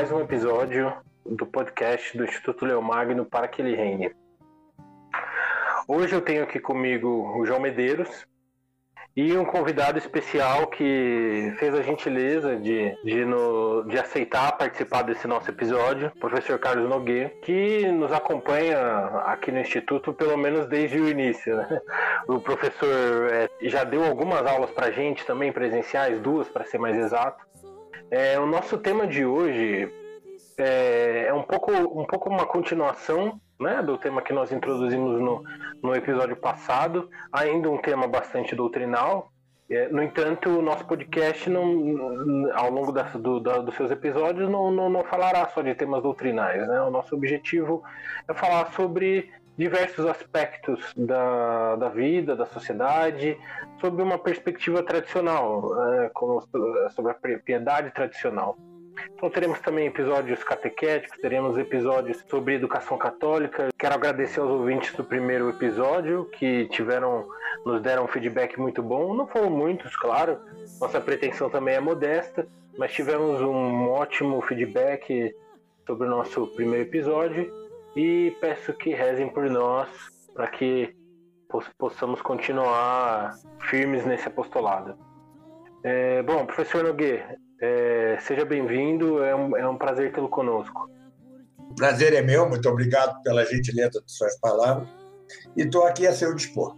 mais um episódio do podcast do Instituto Leomagno para que ele reine. Hoje eu tenho aqui comigo o João Medeiros, e um convidado especial que fez a gentileza de, de, no, de aceitar participar desse nosso episódio, o professor Carlos Nogueira, que nos acompanha aqui no Instituto pelo menos desde o início. Né? O professor é, já deu algumas aulas para gente também, presenciais, duas para ser mais exato. É, o nosso tema de hoje é, é um, pouco, um pouco uma continuação né, do tema que nós introduzimos no, no episódio passado, ainda um tema bastante doutrinal. É, no entanto, o nosso podcast, não, ao longo das, do, da, dos seus episódios, não, não, não, falará só de temas doutrinais. Né? O nosso objetivo é falar sobre diversos aspectos da, da vida, da sociedade, sob uma perspectiva tradicional, é, como, sobre a piedade tradicional. Então teremos também episódios catequéticos, teremos episódios sobre educação católica. Quero agradecer aos ouvintes do primeiro episódio que tiveram, nos deram um feedback muito bom. Não foram muitos, claro. Nossa pretensão também é modesta, mas tivemos um ótimo feedback sobre o nosso primeiro episódio e peço que rezem por nós para que possamos continuar firmes nesse apostolado. É, bom, professor Nogueira, é, seja bem-vindo, é um, é um prazer tê-lo conosco. O prazer é meu, muito obrigado pela gentileza de suas palavras e estou aqui a seu dispor.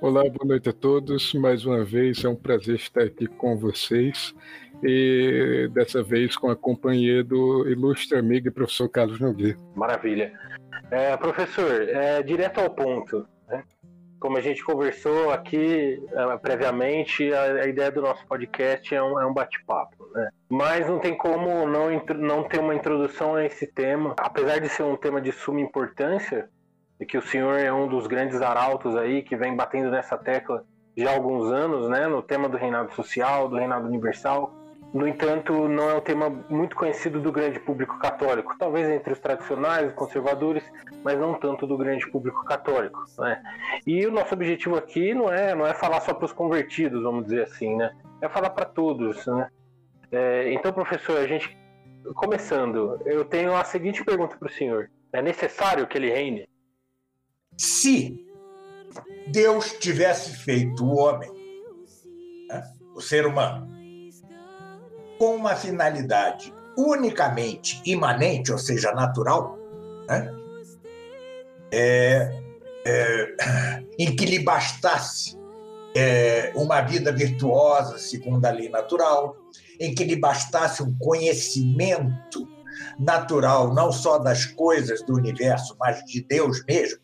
Olá, boa noite a todos. Mais uma vez é um prazer estar aqui com vocês e dessa vez com a companhia do ilustre amigo e professor Carlos Nogueira. Maravilha. É, professor, é, direto ao ponto. Né? como a gente conversou aqui uh, previamente, a, a, ideia do nosso podcast é um, é um bate-papo, né? Mas não tem como não, não ter uma introdução a esse tema, apesar de ser um tema de suma importância, e que o senhor é um dos grandes arautos aí que vem batendo nessa tecla já há alguns anos, né? No tema do reinado social, do reinado universal. No entanto, não é um tema muito conhecido do grande público católico, talvez entre os tradicionais, conservadores, mas não tanto do grande público católico. Né? E o nosso objetivo aqui não é, não é falar só para os convertidos, vamos dizer assim, né? é falar para todos. Né? É, então, professor, a gente, começando, eu tenho a seguinte pergunta para o senhor: é necessário que ele reine? Se Deus tivesse feito o homem, né? o ser humano, com uma finalidade unicamente imanente, ou seja, natural, né? é, é, em que lhe bastasse é, uma vida virtuosa segundo a lei natural, em que lhe bastasse um conhecimento natural, não só das coisas do universo, mas de Deus mesmo,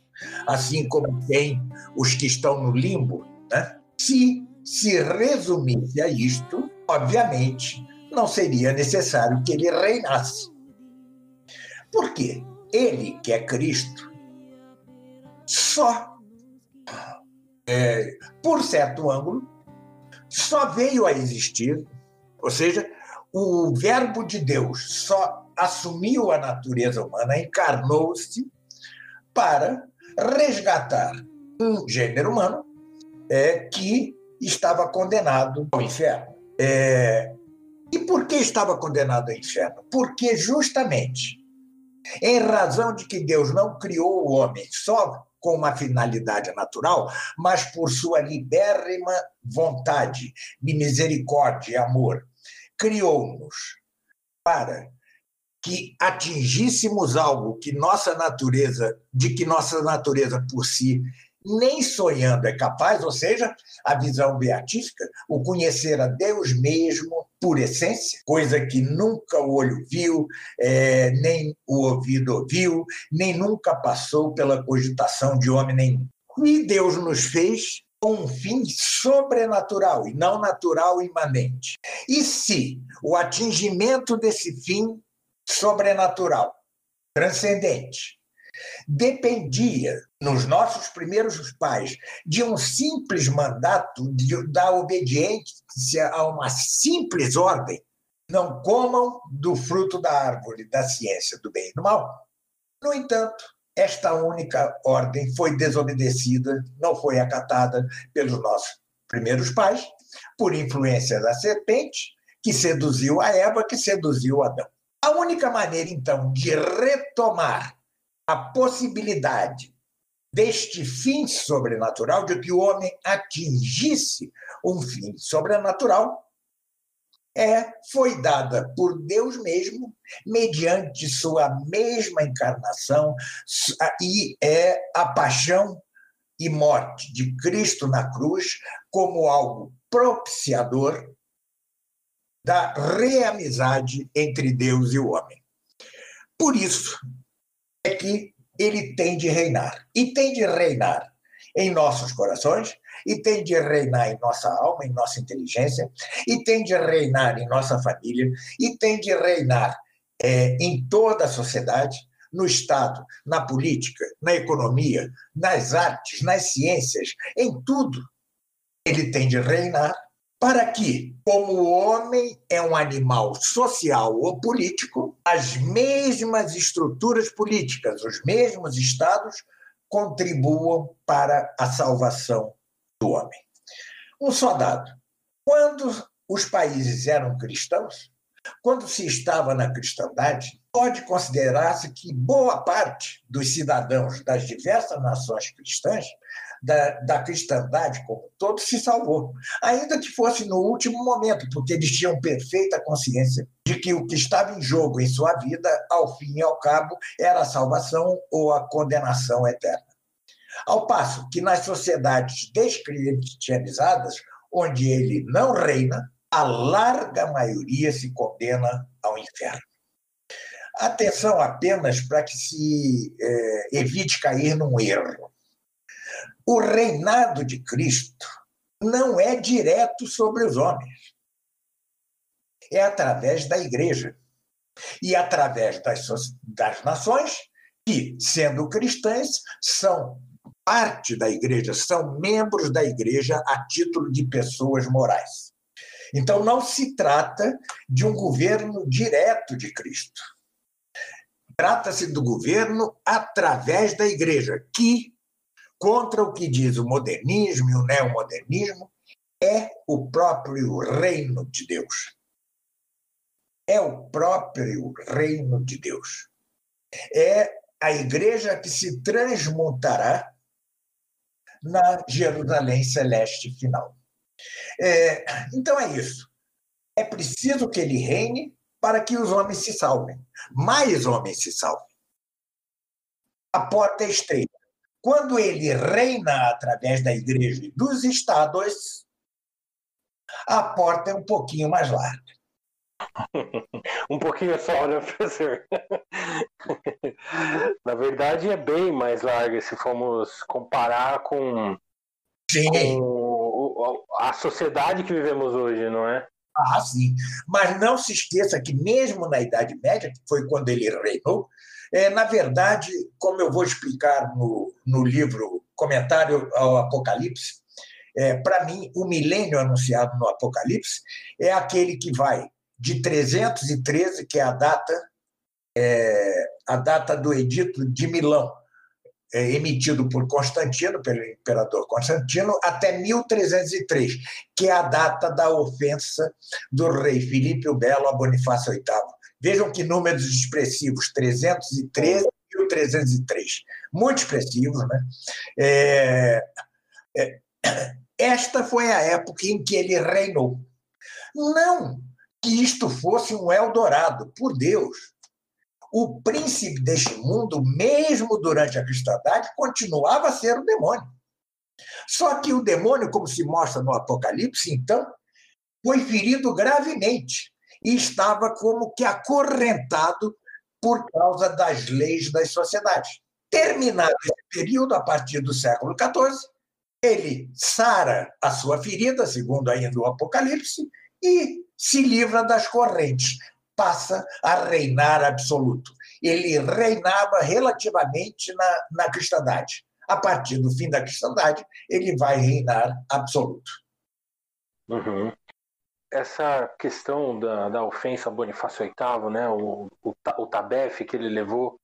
assim como tem os que estão no limbo, né? se se resumisse a isto, obviamente, não seria necessário que ele reinasse. Por quê? Ele, que é Cristo, só, é, por certo ângulo, só veio a existir, ou seja, o Verbo de Deus só assumiu a natureza humana, encarnou-se para resgatar um gênero humano é, que estava condenado ao inferno. É, e por que estava condenado ao inferno? Porque justamente em razão de que Deus não criou o homem só com uma finalidade natural, mas por sua libérrima vontade de misericórdia e amor, criou-nos para que atingíssemos algo que nossa natureza, de que nossa natureza por si nem sonhando é capaz, ou seja, a visão beatífica, o conhecer a Deus mesmo por essência, coisa que nunca o olho viu, é, nem o ouvido ouviu, nem nunca passou pela cogitação de homem nenhum. E Deus nos fez com um fim sobrenatural e não natural imanente. E se o atingimento desse fim sobrenatural, transcendente, dependia, nos nossos primeiros pais, de um simples mandato, de, da obediência a uma simples ordem. Não comam do fruto da árvore da ciência do bem e do mal. No entanto, esta única ordem foi desobedecida, não foi acatada pelos nossos primeiros pais, por influência da serpente, que seduziu a Eva, que seduziu Adão. A única maneira, então, de retomar a possibilidade deste fim sobrenatural, de que o homem atingisse um fim sobrenatural, é, foi dada por Deus mesmo, mediante sua mesma encarnação, e é a paixão e morte de Cristo na cruz como algo propiciador da reamizade entre Deus e o homem. Por isso é que ele tem de reinar. E tem de reinar em nossos corações, e tem de reinar em nossa alma, em nossa inteligência, e tem de reinar em nossa família, e tem de reinar é, em toda a sociedade, no Estado, na política, na economia, nas artes, nas ciências, em tudo. Ele tem de reinar para que, como o homem é um animal social ou político, as mesmas estruturas políticas, os mesmos estados contribuam para a salvação do homem. Um só dado: quando os países eram cristãos, quando se estava na cristandade, pode considerar-se que boa parte dos cidadãos das diversas nações cristãs da, da cristandade como todo se salvou, ainda que fosse no último momento, porque eles tinham perfeita consciência de que o que estava em jogo em sua vida, ao fim e ao cabo, era a salvação ou a condenação eterna. Ao passo que nas sociedades descristianizadas, onde ele não reina, a larga maioria se condena ao inferno. Atenção apenas para que se é, evite cair num erro. O reinado de Cristo não é direto sobre os homens. É através da igreja. E através das, das nações, que, sendo cristãs, são parte da igreja, são membros da igreja a título de pessoas morais. Então, não se trata de um governo direto de Cristo. Trata-se do governo através da igreja, que contra o que diz o modernismo e o neomodernismo, é o próprio reino de Deus. É o próprio reino de Deus. É a igreja que se transmutará na Jerusalém celeste final. É, então é isso. É preciso que ele reine para que os homens se salvem. Mais homens se salvem. A porta é estreita. Quando ele reina através da igreja e dos estados, a porta é um pouquinho mais larga. um pouquinho só, né, professor? Na verdade, é bem mais larga se formos comparar com, com a sociedade que vivemos hoje, não é? Ah, sim. Mas não se esqueça que, mesmo na Idade Média, que foi quando ele reinou, é, na verdade, como eu vou explicar no, no livro Comentário ao Apocalipse, é, para mim, o milênio anunciado no Apocalipse é aquele que vai de 313, que é a data, é, a data do Edito de Milão, é, emitido por Constantino, pelo imperador Constantino, até 1303, que é a data da ofensa do rei Filipe o Belo a Bonifácio VIII. Vejam que números expressivos, 313 e 1303. Muito expressivos, né? É, é, esta foi a época em que ele reinou. Não que isto fosse um Eldorado, por Deus. O príncipe deste mundo, mesmo durante a cristandade, continuava a ser o demônio. Só que o demônio, como se mostra no Apocalipse, então, foi ferido gravemente e estava como que acorrentado por causa das leis das sociedades. Terminado esse período, a partir do século XIV, ele sara a sua ferida, segundo ainda o Apocalipse, e se livra das correntes, passa a reinar absoluto. Ele reinava relativamente na, na cristandade. A partir do fim da cristandade, ele vai reinar absoluto. Uhum essa questão da, da ofensa a Bonifácio VIII, né, o, o, o tabef que ele levou,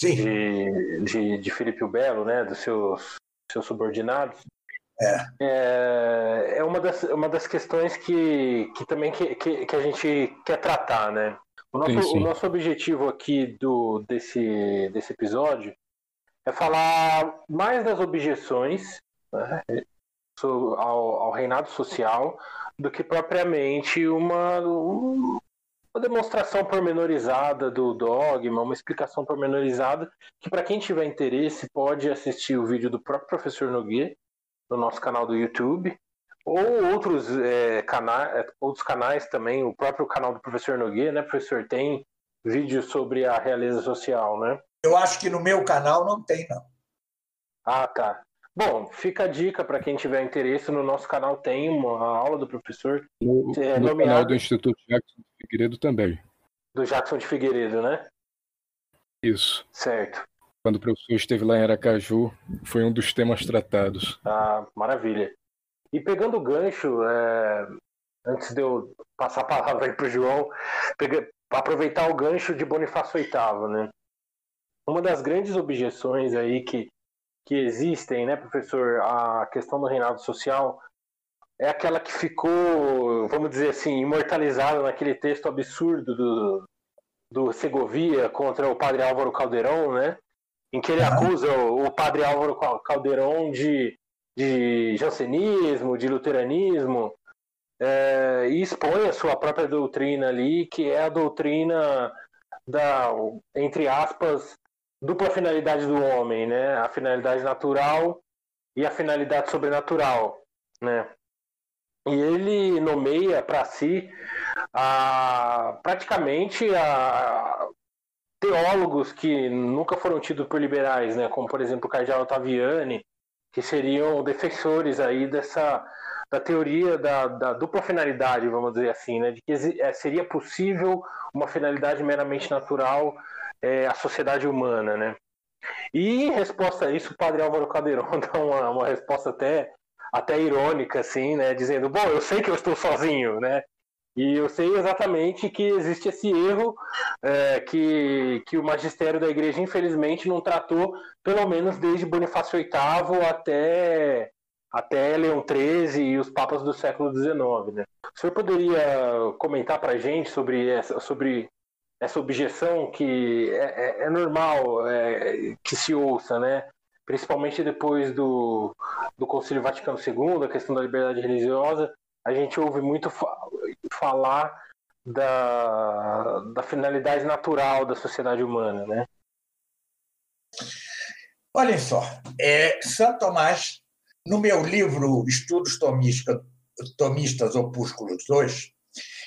de, de, de Felipe Belo, né, dos seus, seus subordinados, É. é, é uma, das, uma das questões que, que também que, que, que a gente quer tratar, né? O nosso, Sim, sim. o nosso objetivo aqui do, desse, desse episódio é falar mais das objeções né, ao, ao reinado social do que propriamente uma, um- uma demonstração pormenorizada do dogma, uma explicação pormenorizada que para quem tiver interesse pode assistir o vídeo do próprio professor Nogueira no nosso canal do YouTube ou outros é, canais, outros canais também, o próprio canal do professor Nogueira, né, professor, tem vídeo sobre a realeza social, né? Eu acho que no meu canal não tem, não. Ah, tá. Bom, fica a dica para quem tiver interesse, no nosso canal tem uma aula do professor No, É, no canal do Instituto Jackson Figueiredo também. do Jackson de Figueiredo, né? Isso. Certo. Quando o professor esteve lá em Aracaju, foi um dos temas tratados. Ah, maravilha. E pegando o gancho, é, antes de eu passar a palavra aí para o João, pega- aproveitar o gancho de Bonifácio VIII, né? Uma das grandes objeções aí que, que existem, né, professor, a questão do reinado social é aquela que ficou, vamos dizer assim, imortalizada naquele texto absurdo do, do Segovia contra o padre Álvaro Caldeirão, né? Em que ele acusa o, o padre Álvaro Cal- Caldeirão de, de jansenismo, de luteranismo, é, e expõe a sua própria doutrina ali, que é a doutrina da, entre aspas, dupla finalidade do homem, né? A finalidade natural e a finalidade sobrenatural, né? E ele nomeia para si a, praticamente a, teólogos que nunca foram tidos por liberais, né? Como por exemplo o Cardeal Ottaviani, que seriam defensores aí dessa da teoria da, da dupla finalidade, vamos dizer assim, né? De que eh, seria possível uma finalidade meramente natural é, à sociedade humana, né? E em resposta a isso, o padre Álvaro Caldeirão dá uma, uma resposta até, até irônica, assim, né? Dizendo, bom, eu sei que eu estou sozinho, né? E eu sei exatamente que existe esse erro é, que, que o magistério da igreja, infelizmente, não tratou, pelo menos desde Bonifácio VIII até, até Leão XIII e os papas do século XIX. Né? O senhor poderia comentar para a gente sobre essa, sobre essa objeção que é, é- é normal é, que se ouça, né? principalmente depois do, do Concílio Vaticano II, a questão da liberdade religiosa, a gente ouve muito fa- falar da, da finalidade natural da sociedade humana, né? Olhem só, é, Santo Tomás, no meu livro Estudos Tomística- Tomistas Opúsculos 2,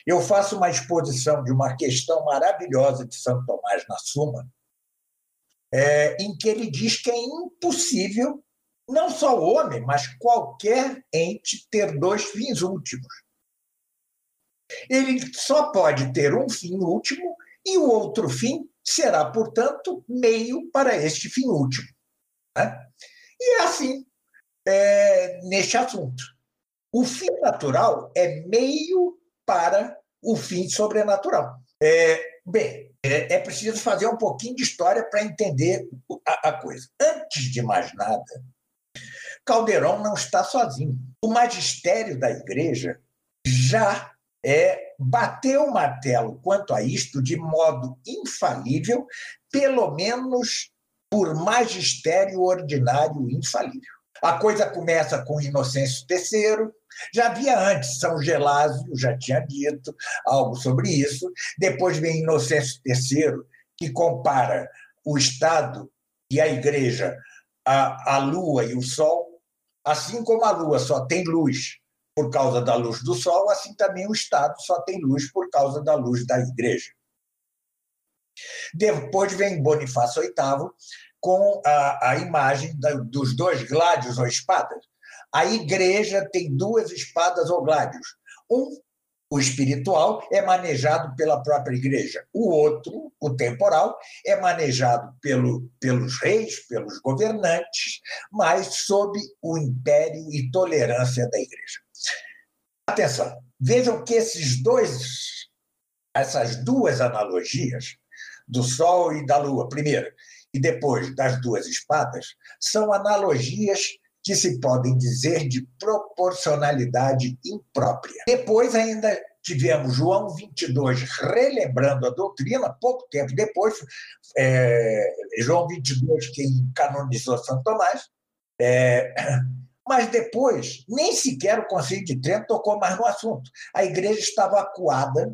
eu faço uma exposição de uma questão maravilhosa de Santo Tomás na Suma, é, em que ele diz que é impossível, não só o homem, mas qualquer ente ter dois fins últimos. Ele só pode ter um fim último e o outro fim será, portanto, meio para este fim último. né? E é assim é, neste assunto. O fim natural é meio para o fim sobrenatural. É, bem, é, é preciso fazer um pouquinho de história para entender a, a coisa. Antes de mais nada, Caldeirão não está sozinho. O magistério da igreja já é, bateu o martelo quanto a isto de modo infalível, pelo menos por magistério ordinário infalível. A coisa começa com Inocêncio III, já havia antes, São Gelásio já tinha dito algo sobre isso. Depois vem Inocêncio III, que compara o Estado e a Igreja à, à Lua e o Sol. Assim como a Lua só tem luz por causa da luz do Sol, assim também o Estado só tem luz por causa da luz da Igreja. Depois vem Bonifácio VIII com a, a imagem da, dos dois gládios ou espadas. A igreja tem duas espadas ou gládios. Um, o espiritual, é manejado pela própria igreja. O outro, o temporal, é manejado pelo, pelos reis, pelos governantes, mas sob o império e tolerância da igreja. Atenção, vejam que esses dois, essas duas analogias do Sol e da Lua, primeiro, e depois das duas espadas são analogias que se podem dizer de proporcionalidade imprópria. Depois ainda tivemos João 22 relembrando a doutrina, pouco tempo depois, é, João 22 quem canonizou São Tomás, é, mas depois nem sequer o Conselho de Trento tocou mais no assunto. A igreja estava acuada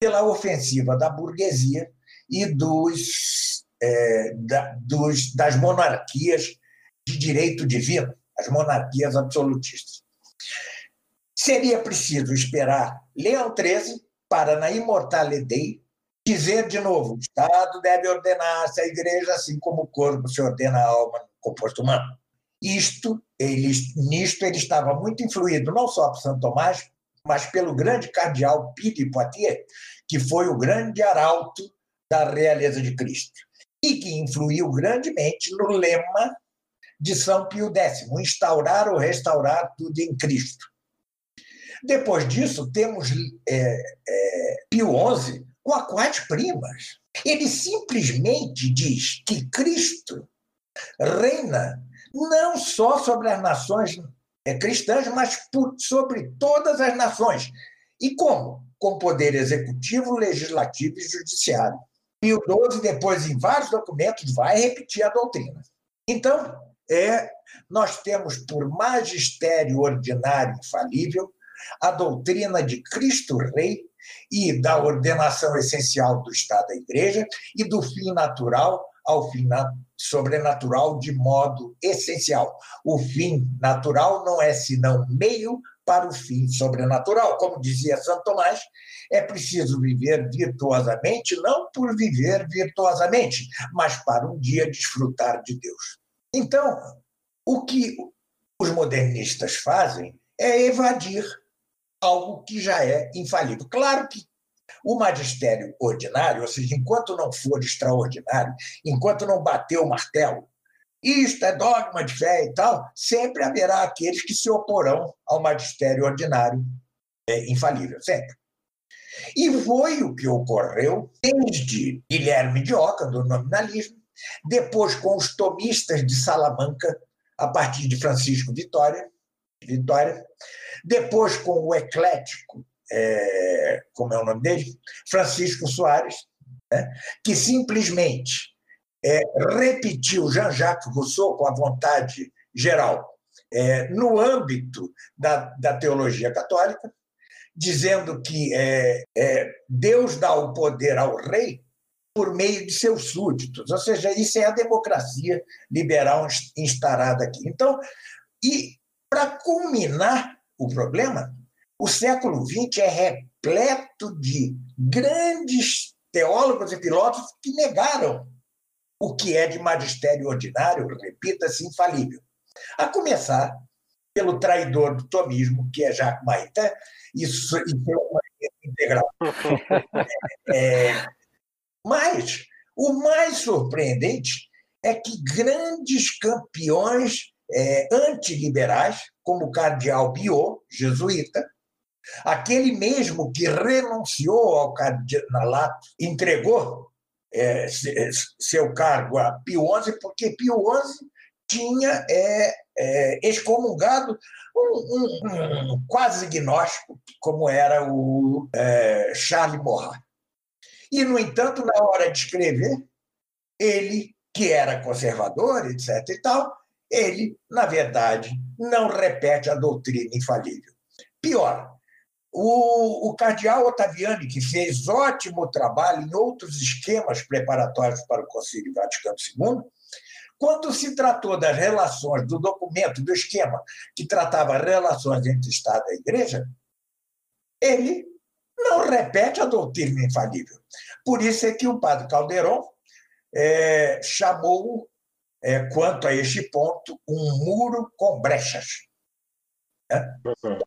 pela ofensiva da burguesia e dos, é, da, dos, das monarquias de direito divino, as monarquias absolutistas. Seria preciso esperar Leão XIII para, na Immortalidade, dizer de novo: o Estado deve ordenar-se à igreja, assim como o corpo se ordena à alma no composto humano. Isto, ele, nisto, ele estava muito influído não só por Santo Tomás, mas pelo grande cardeal de Poitiers, que foi o grande arauto da realeza de Cristo, e que influiu grandemente no lema de São Pio X, instaurar ou restaurar tudo em Cristo. Depois disso, temos é, é, Pio XI com aquas primas. Ele simplesmente diz que Cristo reina não só sobre as nações é, cristãs, mas por, sobre todas as nações. E como? Com poder executivo, legislativo e judiciário. Pio XII, depois, em vários documentos, vai repetir a doutrina. Então, é, nós temos por magistério ordinário infalível a doutrina de Cristo Rei e da ordenação essencial do Estado da Igreja e do fim natural ao fim sobrenatural de modo essencial. O fim natural não é senão meio para o fim sobrenatural. Como dizia Santo Tomás, é preciso viver virtuosamente, não por viver virtuosamente, mas para um dia desfrutar de Deus. Então, o que os modernistas fazem é evadir algo que já é infalível. Claro que o magistério ordinário, ou seja, enquanto não for extraordinário, enquanto não bater o martelo, isto é dogma de fé e tal, sempre haverá aqueles que se oporão ao magistério ordinário é, infalível, sempre. E foi o que ocorreu desde Guilherme de Oca, do nominalismo, depois com os tomistas de Salamanca, a partir de Francisco Vitória, Vitória depois com o eclético, é, como é o nome dele? Francisco Soares, né? que simplesmente é, repetiu Jean-Jacques Rousseau com a vontade geral é, no âmbito da, da teologia católica, dizendo que é, é, Deus dá o poder ao rei por meio de seus súditos, ou seja, isso é a democracia liberal instalada aqui. Então, e para culminar o problema, o século XX é repleto de grandes teólogos e filósofos que negaram o que é de magistério ordinário, repita-se, infalível. A começar pelo traidor do tomismo, que é Jacques Maritain, é uma integral. É, mas o mais surpreendente é que grandes campeões é, antiliberais, como o cardeal Biot, jesuíta, aquele mesmo que renunciou ao cardinalato, entregou é, seu cargo a Pio XI, porque Pio XI tinha é, é, excomungado um, um, um, quase gnóstico, como era o é, Charles Maurras. E, no entanto, na hora de escrever, ele, que era conservador, etc. e tal, ele, na verdade, não repete a doutrina infalível. Pior, o, o cardeal Ottaviani, que fez ótimo trabalho em outros esquemas preparatórios para o Concílio Vaticano II, quando se tratou das relações, do documento, do esquema que tratava relações entre Estado e Igreja, ele não repete a doutrina infalível. Por isso é que o padre Calderon é, chamou é, quanto a este ponto, um muro com brechas. Né? Uhum.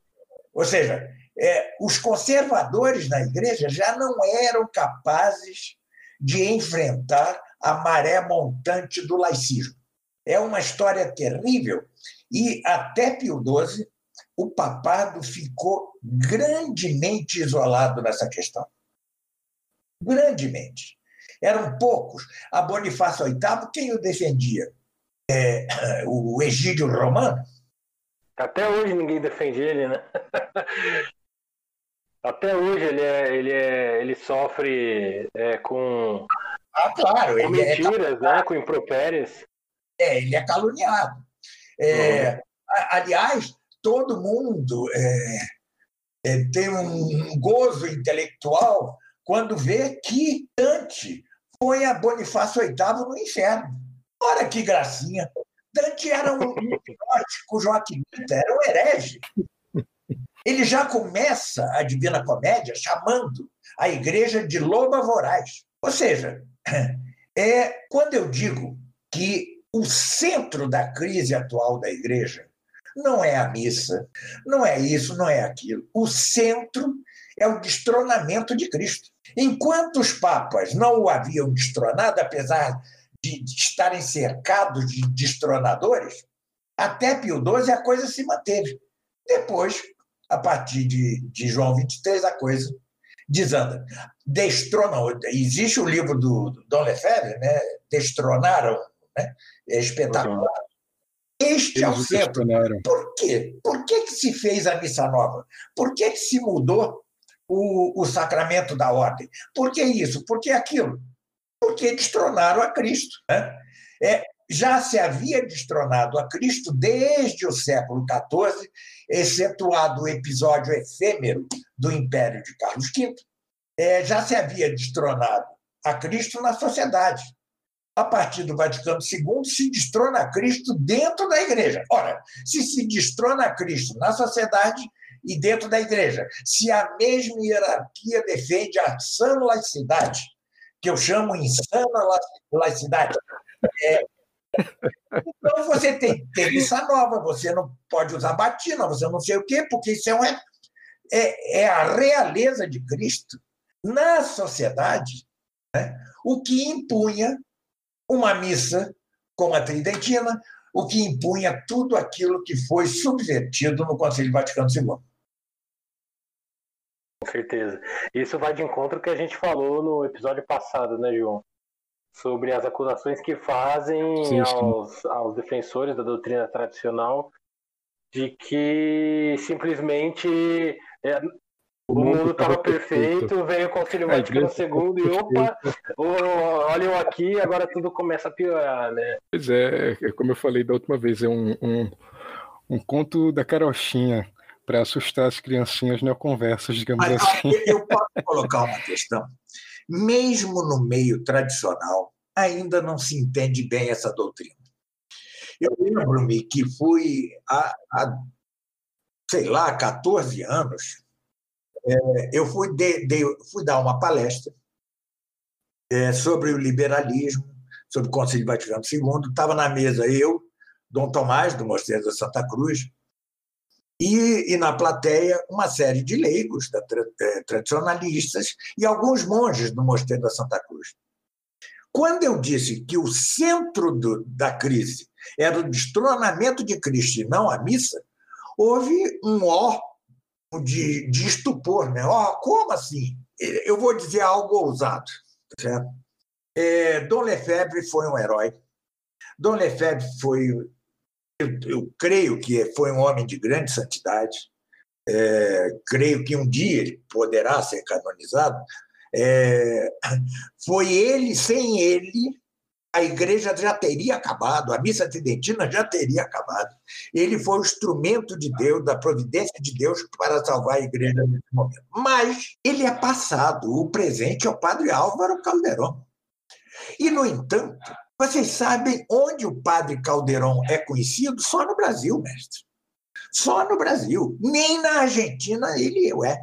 Ou seja, é, os conservadores na igreja já não eram capazes de enfrentar a maré montante do laicismo. É uma história terrível e até Pio XII o papado ficou grandemente isolado nessa questão. Grandemente. eram poucos. A Bonifácio VIII, quem o defendia? É, o Egídio Romano? Até hoje ninguém defende ele, né? Até hoje ele, é, ele, é, ele sofre é, com, ah, claro, com é mentiras, né? com impropérios. É, ele é caluniado. É, uhum. Aliás, todo mundo é, é, tem um gozo intelectual quando vê que Dante põe a Bonifácio VIII no inferno. Olha que gracinha! Dante era um gnóstico joaquimita, era um herege. Ele já começa a Divina Comédia chamando a igreja de loba voraz. Ou seja, é quando eu digo que o centro da crise atual da igreja não é a missa, não é isso, não é aquilo. O centro é o destronamento de Cristo. Enquanto os papas não o haviam destronado, apesar de estarem cercados de destronadores, até Pio XII a coisa se manteve. Depois, a partir de, de João 23, a coisa desanda. Destronam. Existe o livro do, do Dom Lefebvre, né? Destronaram, né? É espetacular. Este é o centro. Por quê? Por que, que se fez a missa nova? Por que, que se mudou o, o sacramento da ordem? Por que isso? Por que aquilo? Porque destronaram a Cristo. Né? É, já se havia destronado a Cristo desde o século XIV, excetuado o episódio efêmero do Império de Carlos V, é, já se havia destronado a Cristo na sociedade a partir do Vaticano II, se destrona Cristo dentro da igreja. Ora, se se destrona Cristo na sociedade e dentro da igreja, se a mesma hierarquia defende a sã laicidade, que eu chamo insana laicidade, é, então você tem, tem missa nova, você não pode usar batina, você não sei o quê, porque isso é, um, é, é a realeza de Cristo na sociedade, né, o que impunha uma missa como a Tridentina, o que impunha tudo aquilo que foi subvertido no Concílio Vaticano II. Com certeza. Isso vai de encontro ao que a gente falou no episódio passado, né, João? Sobre as acusações que fazem sim, sim. Aos, aos defensores da doutrina tradicional de que simplesmente é, o mundo estava perfeito, perfeito, veio o Concílio Vaticano II e opa, olha eu aqui, agora tudo começa a piorar, né? Pois é, é como eu falei da última vez, é um, um, um conto da carochinha para assustar as criancinhas neoconversas, digamos Mas, assim. Eu posso colocar uma questão. Mesmo no meio tradicional, ainda não se entende bem essa doutrina. Eu lembro-me que fui há, há, sei lá, 14 anos, é, eu fui, de, de, fui dar uma palestra é, sobre o liberalismo, sobre o Conselho Vaticano II. Estava na mesa eu, Dom Tomás, do Mosteiro da Santa Cruz, e, e na plateia uma série de leigos, da, é, tradicionalistas, e alguns monges do Mosteiro da Santa Cruz. Quando eu disse que o centro do, da crise era o destronamento de Cristo e não a missa, houve um ó de, de estupor, né? Oh, como assim? Eu vou dizer algo ousado? É, Dom Lefebvre foi um herói. Dom Lefebvre foi, eu, eu creio que foi um homem de grande santidade. É, creio que um dia ele poderá ser canonizado. É, foi ele, sem ele, a igreja já teria acabado, a missa tridentina já teria acabado. Ele foi o instrumento de Deus, da providência de Deus para salvar a igreja nesse momento. Mas ele é passado, o presente é o padre Álvaro Calderon. E, no entanto, vocês sabem onde o padre Calderon é conhecido? Só no Brasil, mestre. Só no Brasil. Nem na Argentina ele é.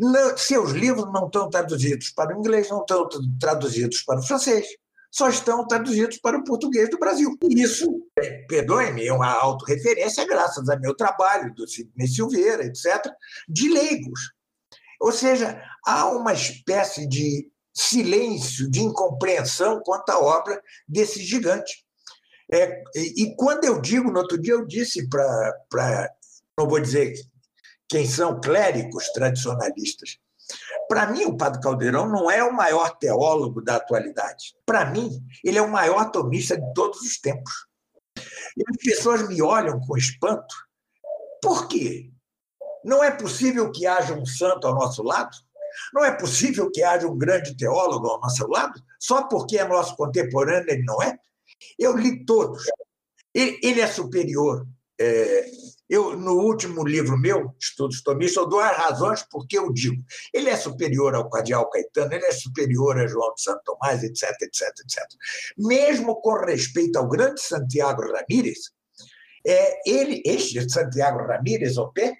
Não, seus livros não estão traduzidos para o inglês, não estão traduzidos para o francês só estão traduzidos para o português do Brasil. E isso, perdoe-me, é uma autorreferência graças ao meu trabalho, do Sidney Silveira, etc., de leigos. Ou seja, há uma espécie de silêncio, de incompreensão quanto à obra desse gigante. É, e quando eu digo, no outro dia eu disse para, não vou dizer quem são clérigos tradicionalistas, Para mim, o Padre Caldeirão não é o maior teólogo da atualidade. Para mim, ele é o maior tomista de todos os tempos. E as pessoas me olham com espanto. Por quê? Não é possível que haja um santo ao nosso lado? Não é possível que haja um grande teólogo ao nosso lado? Só porque é nosso contemporâneo ele não é? Eu li todos. Ele é superior é, eu, no último livro meu, Estudos Tomistas, eu dou as razões porque eu digo. Ele é superior ao Cardeal Caetano, ele é superior a João de Santo Tomás, etc, etc, etc. Mesmo com respeito ao grande Santiago Ramírez, é, ele, este Santiago Ramírez, o pé,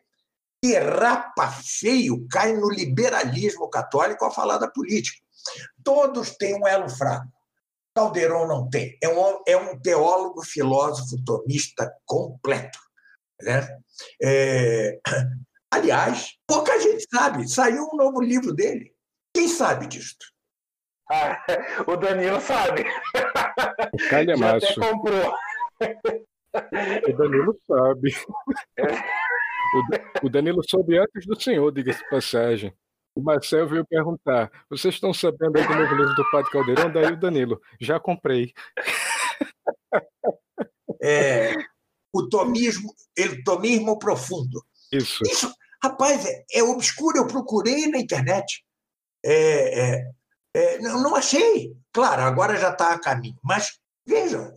que rapa feio, cai no liberalismo católico ao falar da política. Todos têm um elo fraco. Calderon não tem. É um, é um teólogo, filósofo, tomista completo. Né? É... Aliás, pouca gente sabe. Saiu um novo livro dele. Quem sabe disso? Ah, o Danilo sabe. O Calha Já até comprou. O Danilo sabe. O Danilo soube antes do senhor, diga-se passagem. O Marcel veio perguntar: vocês estão sabendo aí do novo livro do Padre Caldeirão? Daí o Danilo, já comprei. É, o tomismo, ele, tomismo profundo. Isso. Isso, rapaz, é, é obscuro. Eu procurei na internet. É, é, é não, não, achei. Claro, agora já está a caminho. Mas vejam,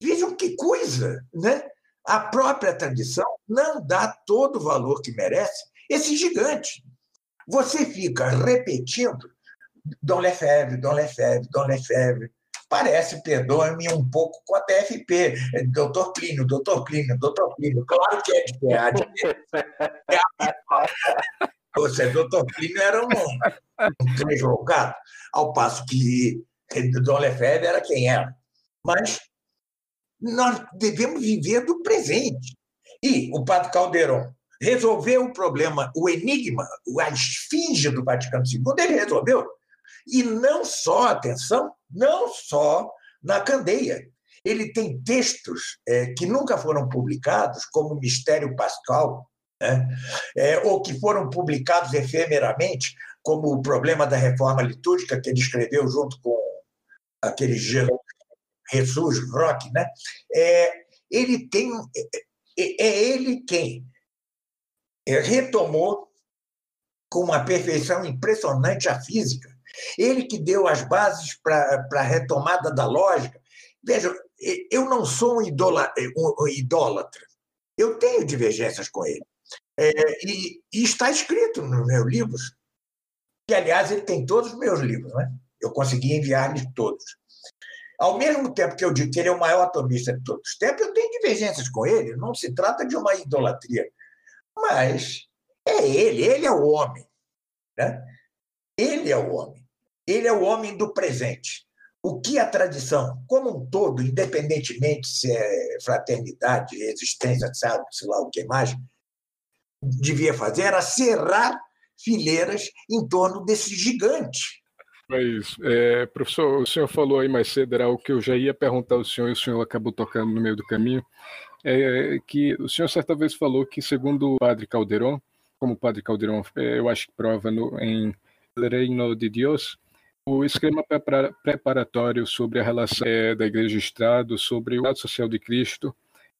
vejam que coisa, né? A própria tradição não dá todo o valor que merece esse gigante. Você fica repetindo Dom Lefebvre, Dom Lefebvre, Dom Lefebvre. Parece, perdoe-me, um pouco com a TFP. Doutor Plínio, doutor Plínio, doutor Plínio. Claro que é piada. Ou seja, doutor Plínio era um, um translocado, ao passo que Dom Lefebvre era quem era. Mas nós devemos viver do presente. E o Padre Caldeirão resolveu o problema, o enigma, a esfinge do Vaticano II, ele resolveu. E não só, atenção, não só na candeia. Ele tem textos é, que nunca foram publicados, como o Mistério Pascal, né? é, ou que foram publicados efemeramente, como o problema da reforma litúrgica, que ele escreveu junto com aquele Jesus Rock. Né? É, ele tem. É, é ele quem retomou com uma perfeição impressionante a física. Ele que deu as bases para a retomada da lógica. Veja, eu não sou um, um idólatra. Eu tenho divergências com ele. É, e, e, está escrito nos meus livros, que, aliás, ele tem todos os meus livros. Né? Eu consegui enviar-lhes todos. Ao mesmo tempo que eu digo que ele é o maior atomista de todos os tempos, eu tenho divergências com ele. Não se trata de uma idolatria. Mas é ele, ele é o homem. Né? Ele é o homem. Ele é o homem do presente. O que a tradição, como um todo, independentemente se é fraternidade, resistência, sabe, sei lá o que mais, devia fazer era cerrar fileiras em torno desse gigante. É isso. É, professor, o senhor falou aí mais cedo, era o que eu já ia perguntar ao senhor e o senhor acabou tocando no meio do caminho é que o senhor certa vez falou que, segundo o padre Calderon, como o padre Calderon, é, eu acho que prova no, em Reino de Deus, o esquema preparatório sobre a relação é, da Igreja e Estado, sobre o Estado Social de Cristo,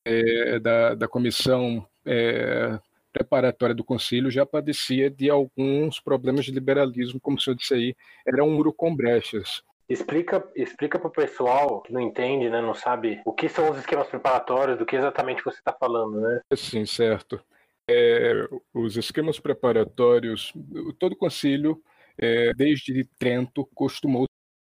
é, da, da comissão é, preparatória do concílio já padecia de alguns problemas de liberalismo, como o senhor disse aí, era um muro com brechas. Explica, explica o pessoal que não entende, né, não sabe o que são os esquemas preparatórios, do que exatamente você está falando, né? Sim, certo. É, os esquemas preparatórios, todo concílio, é, desde Trento, costumou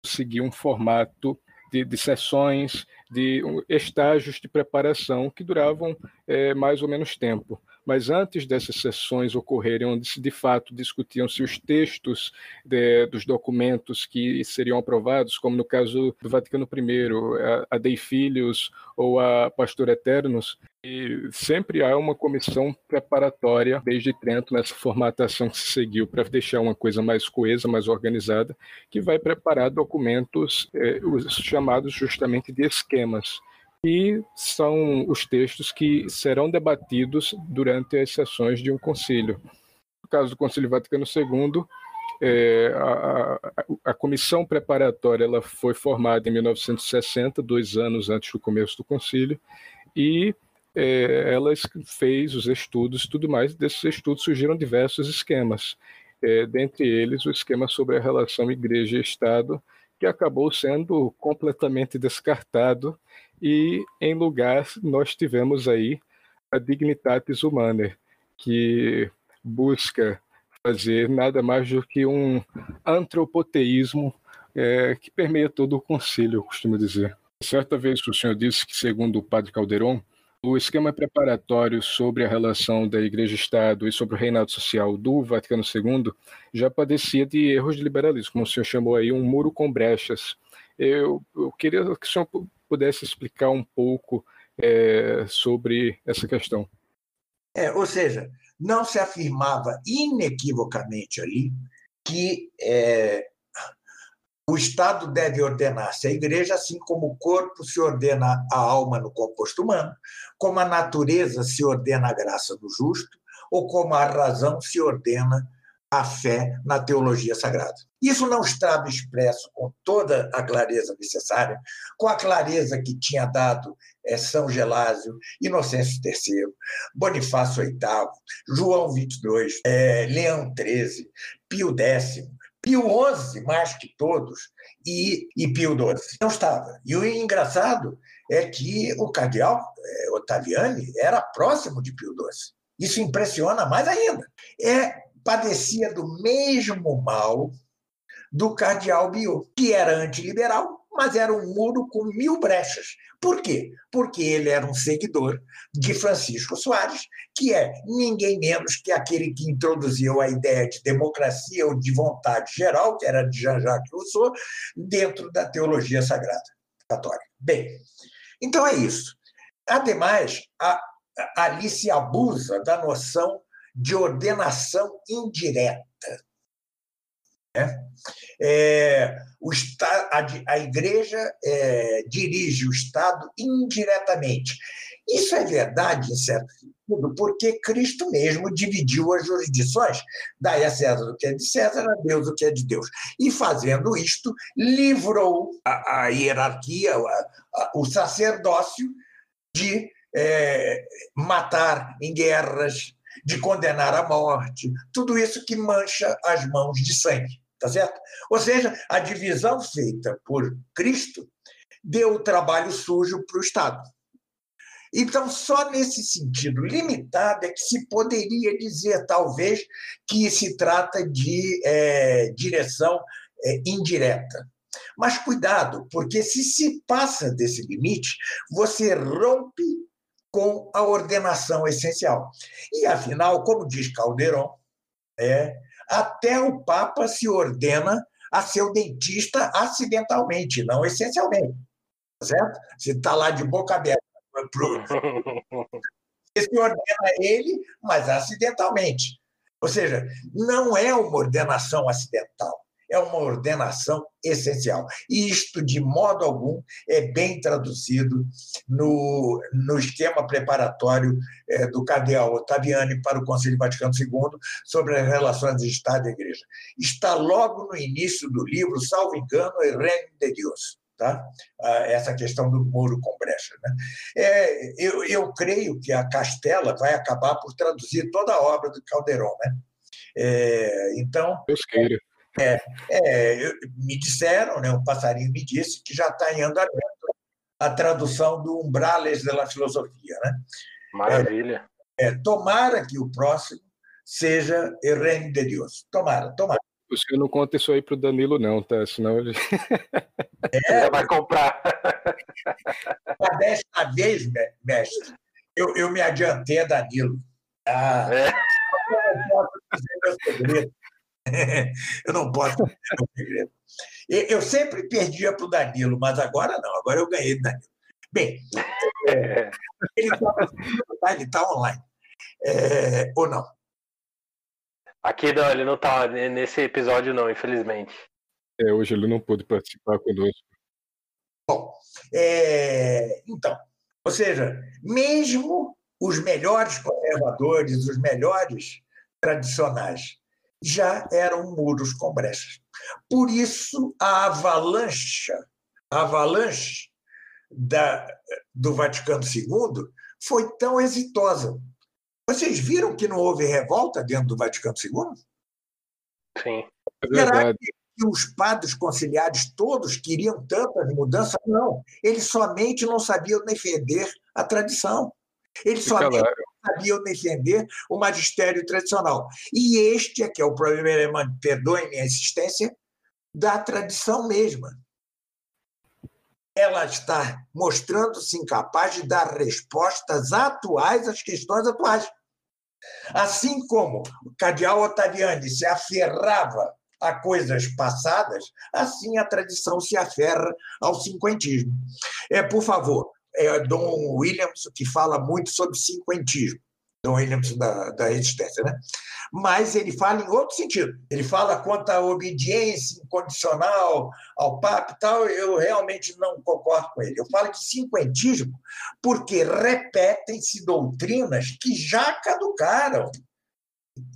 seguir um formato de, de sessões, de um, estágios de preparação que duravam é, mais ou menos tempo mas antes dessas sessões ocorrerem, onde se de fato discutiam-se os textos de, dos documentos que seriam aprovados, como no caso do Vaticano I, a, a Dei Filhos ou a Pastor Eternos, e sempre há uma comissão preparatória desde Trento nessa formatação que se seguiu para deixar uma coisa mais coesa, mais organizada, que vai preparar documentos eh, os chamados justamente de esquemas e são os textos que serão debatidos durante as sessões de um concílio. No caso do Concílio Vaticano II, É, a, a, comissão preparatória ela foi formada em 1960, dois anos antes do começo do concílio, e é, ela fez os estudos tudo mais. Desses estudos surgiram diversos esquemas, é, dentre eles o esquema sobre a relação igreja-estado, que acabou sendo completamente descartado, e em lugar nós tivemos aí a Dignitatis Humanae, que busca fazer nada mais do que um antropoteísmo é, que permeia todo o concílio, eu costumo dizer. Certa vez o senhor disse que, segundo o padre Calderon, o esquema preparatório sobre a relação da Igreja-Estado e sobre o reinado social do Vaticano II já padecia de erros de liberalismo, como o senhor chamou aí, um muro com brechas. Eu, eu queria que o senhor pudesse explicar um pouco é, sobre essa questão. É, ou seja, não se afirmava inequivocamente ali que é, o Estado deve ordenar-se à igreja, assim como o corpo se ordena à alma no composto humano, como a natureza se ordena à graça do justo, ou como a razão se ordena à fé na teologia sagrada. Isso não estava expresso com toda a clareza necessária, com a clareza que tinha dado é, São Gelásio, Inocêncio III, Bonifácio VIII, João XXII, é, Leão XIII, Pio X, Pio XI, mais que todos, e, e Pio XII. Não estava. E o engraçado é que o cardeal é, Ottaviani era próximo de Pio XII. Isso impressiona mais ainda. É, padecia do mesmo mal do cardeal Biot, que era antiliberal, mas era um muro com mil brechas. Por quê? Porque ele era um seguidor de Francisco Soares, que é ninguém menos que aquele que introduziu a ideia de democracia ou de vontade geral, que era de Jean-Jacques Rousseau, dentro da teologia sagrada católica. Bem, então é isso. Ademais, a, ali se abusa da noção de ordenação indireta. Né? É, o a, a Igreja é, dirige o Estado indiretamente. Isso é verdade, em certo sentido, porque Cristo mesmo dividiu as jurisdições. Daí a César o que é de César, a Deus o que é de Deus. E fazendo isto, livrou a, a hierarquia, a, o sacerdócio, de é, matar em guerras, de condenar à morte, tudo isso que mancha as mãos de sangue, tá certo? Ou seja, a divisão feita por Cristo deu o trabalho sujo para o Estado. Então, só nesse sentido limitado é que se poderia dizer, talvez, que se trata de é, direção é, indireta. Mas cuidado, porque se se passa desse limite, você rompe com a ordenação essencial. E, afinal, como diz Calderon, é, até o Papa se ordena a seu dentista acidentalmente, não essencialmente. Tá certo? Você está lá de boca aberta. Você se ordena ele, mas acidentalmente. Ou seja, não é uma ordenação acidental é uma ordenação essencial. E isto, de modo algum, é bem traduzido no, no esquema preparatório é, do cardeal Ottaviani para o Conselho Vaticano II sobre as relações de Estado e Igreja. Está logo no início do livro, salvo engano, é Reino de Deus. Tá? essa questão do muro com brecha. Né? É, eu, eu creio que a Castela vai acabar por traduzir toda a obra do Calderon. Né? É, então. Deus queira. É, é, me disseram, né, um passarinho me disse que já está em andamento a tradução do Umbrales da Filosofia. Né? Maravilha. É, é, tomara que o próximo seja El Reino de Deus. Tomara, tomara. O senhor não conta isso aí para o Danilo, não, tá? Senão ele. É, vai comprar. A desta vez, mestre, eu, eu me adiantei a Danilo. Ah, é. Eu não posso dizer meu segredo. eu não posso segredo. Eu sempre perdia para o Danilo, mas agora não, agora eu ganhei do Danilo. Bem, é, ele está tá online. É, ou não? Aqui não, ele não está nesse episódio, não, infelizmente. É, hoje ele não pôde participar conosco. Bom, é, então, ou seja, mesmo os melhores conservadores, os melhores tradicionais, já eram muros com brechas. Por isso, a avalanche, a avalanche da, do Vaticano II foi tão exitosa. Vocês viram que não houve revolta dentro do Vaticano II? Sim. É Será verdade. que os padres conciliares todos queriam tantas mudanças? Não. Eles somente não sabiam defender a tradição. Eles somente lá. sabiam defender o magistério tradicional. E este é que é o problema, perdoem minha insistência, da tradição mesma. Ela está mostrando-se incapaz de dar respostas atuais às questões atuais. Assim como o cardeal Ottaviani se aferrava a coisas passadas, assim a tradição se aferra ao cinquentismo. É, por favor, é Dom Williams que fala muito sobre cinquentismo, Dom Williams da, da resistência, né? Mas ele fala em outro sentido. Ele fala quanto à obediência incondicional ao Papa e tal, eu realmente não concordo com ele. Eu falo de cinquentismo porque repetem-se doutrinas que já caducaram,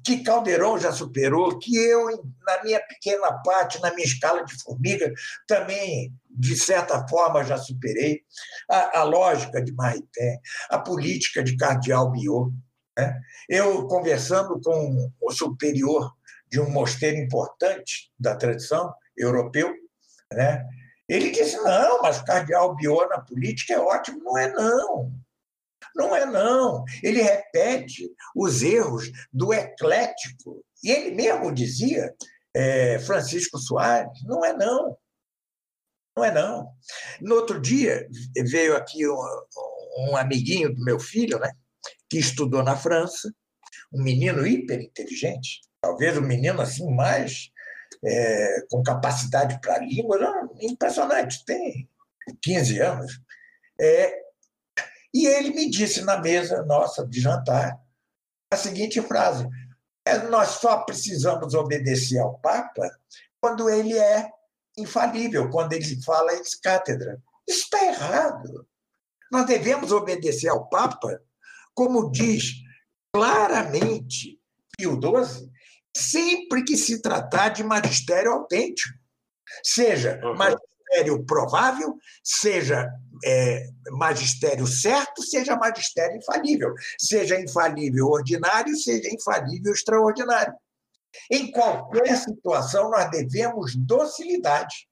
que Caldeirão já superou, que eu, na minha pequena parte, na minha escala de formiga, também, de certa forma, já superei. A, a lógica de Maritain, a política de Cardeal Biot. Né? Eu, conversando com o superior de um mosteiro importante da tradição europeu, né? ele disse, não, mas Cardeal Biot na política é ótimo. Não é, não. Não é, não. Ele repete os erros do eclético. E ele mesmo dizia, é, Francisco Soares, não é, não. Não é, não. No outro dia, veio aqui um, um amiguinho do meu filho, né, que estudou na França, um menino hiper inteligente, talvez um menino assim mais é, com capacidade para língua, impressionante, tem 15 anos. É, e ele me disse na mesa nossa de jantar a seguinte frase: "É, Nós só precisamos obedecer ao Papa quando ele é infalível, quando ele fala ex cátedra. Isso está errado. Nós devemos obedecer ao Papa, como diz claramente Pio XII, sempre que se tratar de magistério autêntico, seja Uhum. magistério provável, seja é, magistério certo, seja magistério infalível, seja infalível ordinário, seja infalível extraordinário. Em qualquer situação, nós devemos docilidade.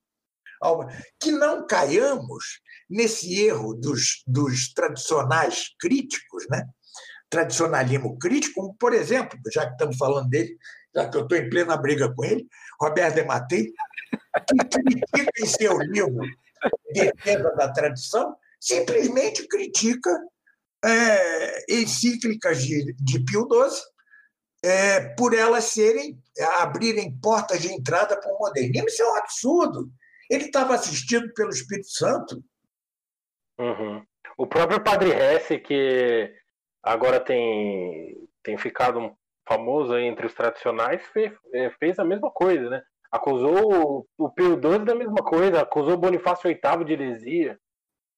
Que não caiamos nesse erro dos, dos tradicionais críticos, né? tradicionalismo crítico, como, por exemplo, já que estamos falando dele, já que eu estou em plena briga com ele, Roberto de Matei, que critica em seu livro Defesa da Tradição, simplesmente critica é, encíclicas de, de Pio XII é, por elas serem, abrirem portas de entrada para o modernismo. Isso é um absurdo. Ele estava assistido pelo Espírito Santo. Uhum. O próprio Padre Hesse, que agora tem, tem ficado famoso entre os tradicionais, fez, eh, fez a mesma coisa, né? Acusou o, o Pio XII da mesma coisa, acusou Bonifácio VIII de heresia.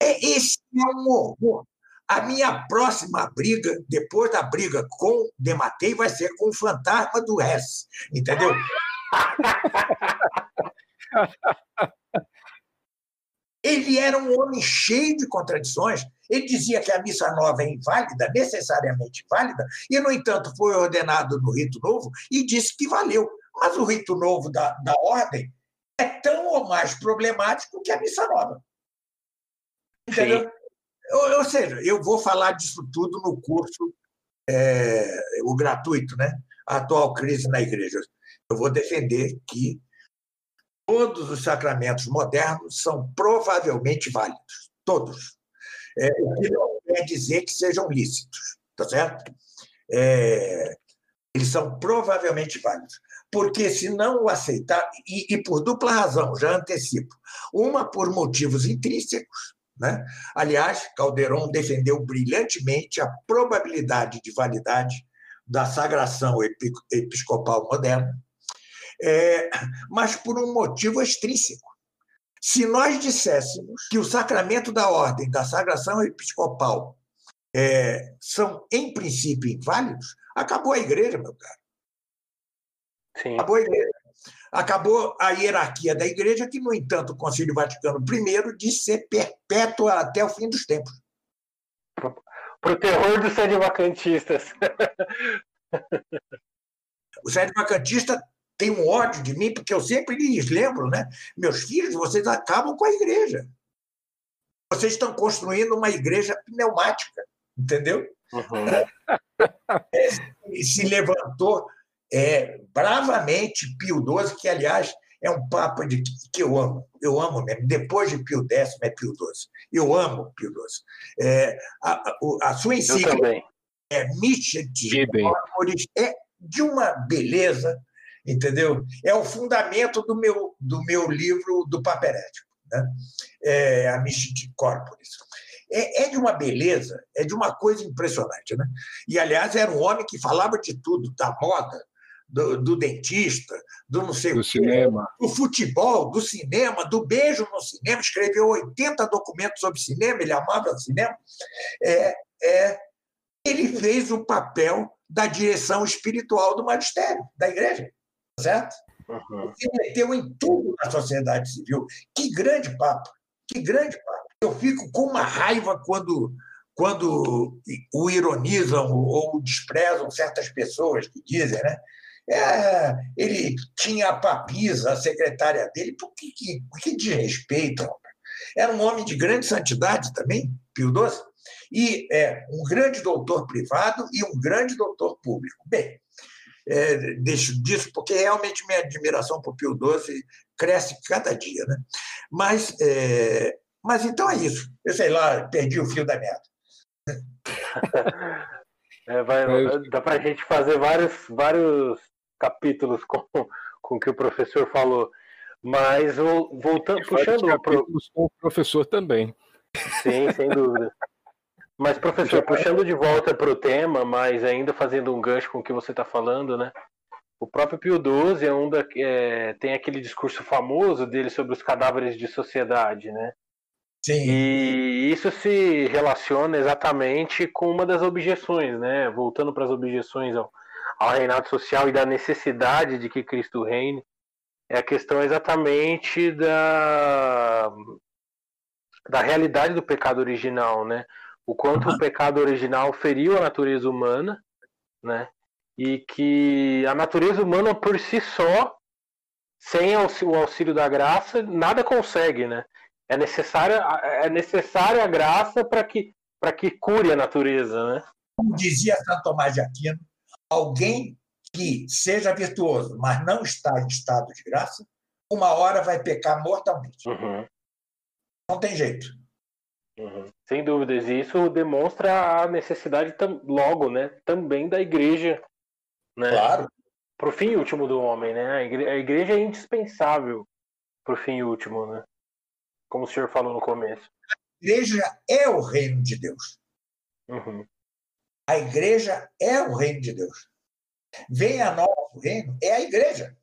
É, esse é um horror. A minha próxima briga, depois da briga com Dematei, vai ser com o fantasma do Hess, entendeu? Ele era um homem cheio de contradições. Ele dizia que a missa nova é inválida, necessariamente válida, e, no entanto, foi ordenado no rito novo e disse que valeu. Mas o rito novo da, da ordem é tão ou mais problemático que a missa nova. Entendeu? Ou, ou seja, eu vou falar disso tudo no curso, é, o gratuito, né? A atual crise na igreja. Eu vou defender que todos os sacramentos modernos são provavelmente válidos, todos. É, o que não quer dizer que sejam lícitos, tá certo? É, eles são provavelmente válidos. Porque se não o aceitar, e, e por dupla razão, já antecipo, uma por motivos intrínsecos, né? Aliás, Calderon defendeu brilhantemente a probabilidade de validade da sagração episcopal moderna, é, mas por um motivo extrínseco. Se nós disséssemos que o sacramento da ordem, da sagração episcopal, é, são, em princípio, inválidos, acabou a igreja, meu caro. Sim. Acabou a igreja. Acabou a hierarquia da igreja, que, no entanto, o Concílio Vaticano I disse ser perpétua até o fim dos tempos. Para o terror dos sede-vacantistas. o sede-vacantista tem um ódio de mim, porque eu sempre lhes lembro, né? Meus filhos, vocês acabam com a igreja. Vocês estão construindo uma igreja pneumática, entendeu? Uhum. se levantou é, bravamente Pio XII, que, aliás, é um papa de, que eu amo. Eu amo mesmo. Depois de Pio X é Pio XII. Eu amo Pio XII. É, a, a, a, sua encíclica é Micheti é de uma beleza, entendeu? É o fundamento do meu, do meu livro do Papa Herético, né? é, a Micheti Corporis. É, é, de uma beleza, é de uma coisa impressionante. Né? E, aliás, era um homem que falava de tudo, da moda, do, do, dentista, do não sei do o cinema. do futebol, do cinema, do beijo no cinema, escreveu 80 documentos sobre cinema, ele amava cinema. É, é, ele fez o papel da direção espiritual do magistério, da igreja, certo? Uhum. Se meteu em tudo na sociedade civil. Que grande papo, que grande papo. Eu fico com uma raiva quando quando o ironizam ou desprezam certas pessoas que dizem, né? É, ele tinha a papisa, a secretária dele, por que, que, que desrespeito? Era um homem de grande santidade também, Pio XII, e é, um grande doutor privado e um grande doutor público. Bem, é, deixo disso porque realmente minha admiração por Pio XII cresce cada dia. Né? Mas, é, mas então é isso. Eu sei lá, perdi o fio da merda. É, vai, dá para a gente fazer vários, vários capítulos com, com o que o professor falou. Mas voltando, puxando pro... com o professor também. Sim, sem dúvida. Mas, professor, puxando de volta para o tema, mas ainda fazendo um gancho com o que você está falando, né? O próprio Pio XII é um da, é, tem aquele discurso famoso dele sobre os cadáveres de sociedade, né? Sim. E isso se relaciona exatamente com uma das objeções, né? Voltando para as objeções ao, ao reinado social e da necessidade de que Cristo reine, é a questão exatamente da, da realidade do pecado original, né? O quanto o pecado original feriu a natureza humana, né? E que a natureza humana por si só, sem o auxílio da graça, nada consegue, né? É necessária, é necessária a graça para que, que cure a natureza, né? Como dizia Santo Tomás de Aquino, alguém que seja virtuoso, mas não está em estado de graça, uma hora vai pecar mortalmente. Uhum. Não tem jeito. Uhum. Sem dúvidas. E isso demonstra a necessidade logo, né? Também da igreja, né? Claro. Para o fim último do homem, né? A igreja, a igreja é indispensável para o fim último, né? Como o senhor falou no começo. A igreja é o reino de Deus. Uhum. A igreja é o reino de Deus. Venha a nosso reino é a igreja.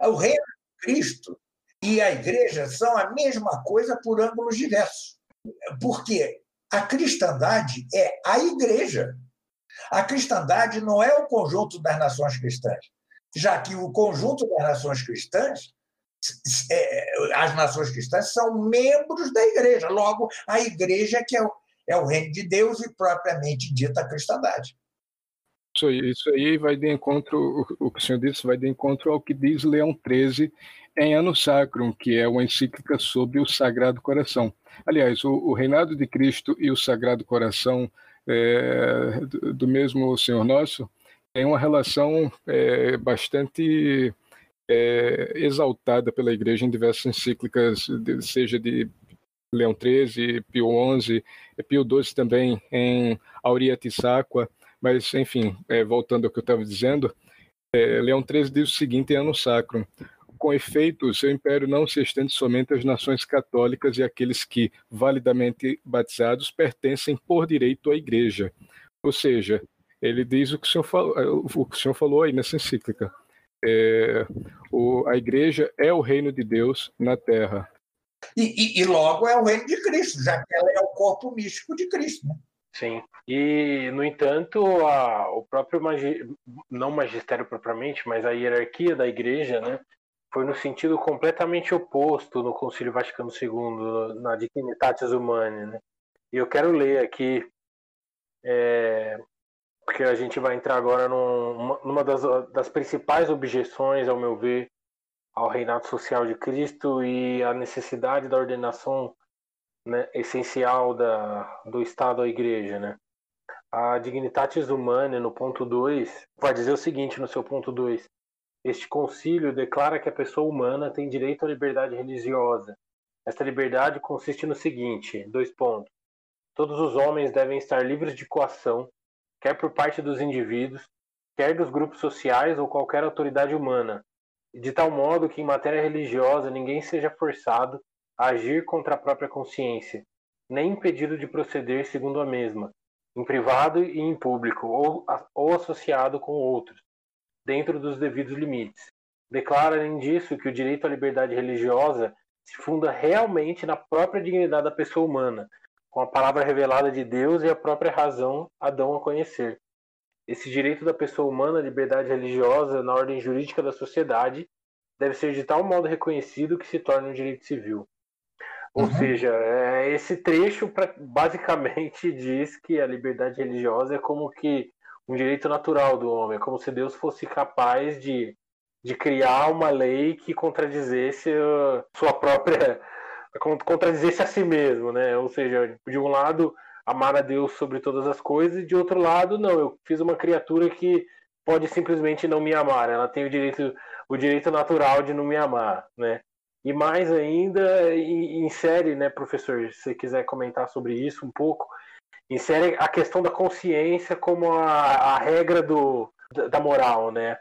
O reino de Cristo e a igreja são a mesma coisa por ângulos diversos. Porque a cristandade é a igreja. A cristandade não é o conjunto das nações cristãs, já que o conjunto das nações cristãs, é, as nações cristãs são membros da igreja. Logo, a igreja que é o, é o reino de Deus e propriamente dita a cristandade. Isso aí, isso aí vai de encontro, o, que o senhor disse, vai de encontro ao que diz Leão XIII em Ano Sacrum, que é uma encíclica sobre o Sagrado Coração. Aliás, o, o reinado de Cristo e o Sagrado Coração é, do, do, mesmo Senhor Nosso tem uma relação é, bastante é, exaltada pela Igreja em diversas encíclicas, seja de Leão XIII, Pio XI, Pio XII também em Aurea Tissáqua, mas enfim, é, voltando ao que eu estava dizendo, é, Leão XIII diz o seguinte em Ano Sacro, com efeito, seu império não se estende somente às nações católicas e àqueles que, validamente batizados, pertencem por direito à Igreja. Ou seja, ele diz o que o senhor falou, o que o senhor falou aí nessa encíclica. É, o, a Igreja é o reino de Deus na Terra. E, e, e, logo é o reino de Cristo, já que ela é o corpo místico de Cristo. Né? Sim. E, no entanto, a, o próprio magi, não magistério propriamente, mas a hierarquia da igreja, né, foi no sentido completamente oposto no Concílio Vaticano II, na Dignitatis Humanae. Né? E eu quero ler aqui, é, porque a gente vai entrar agora num, numa das, das principais objeções, ao meu ver, ao reinado social de Cristo e a necessidade da ordenação né, essencial da, do Estado à Igreja. Né? A Dignitatis Humanae, no ponto 2, vai dizer o seguinte no seu ponto 2. Este concílio declara que a pessoa humana tem direito à liberdade religiosa. Esta liberdade consiste no seguinte: dois pontos. Todos os homens devem estar livres de coação, quer por parte dos indivíduos, quer dos grupos sociais ou qualquer autoridade humana, de tal modo que em matéria religiosa ninguém seja forçado a agir contra a própria consciência, nem impedido de proceder segundo a mesma, em privado e em público, ou, ou associado com outros, dentro dos devidos limites. Declara, além disso, que o direito à liberdade religiosa se funda realmente na própria dignidade da pessoa humana, com a palavra revelada de Deus e a própria razão a dão a conhecer. Esse direito da pessoa humana à liberdade religiosa na ordem jurídica da sociedade deve ser de tal modo reconhecido que se torne um direito civil. Ou uhum. seja, é, esse trecho pra, basicamente diz que a liberdade religiosa é como que um direito natural do homem, como se Deus fosse capaz de, de criar uma lei que contradizesse a sua própria contradizesse a si mesmo, né? Ou seja, de um lado amar a Deus sobre todas as coisas e de outro lado não, eu fiz uma criatura que pode simplesmente não me amar, ela tem o direito o direito natural de não me amar, né? E mais ainda insere, né, professor, se você quiser comentar sobre isso um pouco, insere a questão da consciência como a, a regra do, da moral, né?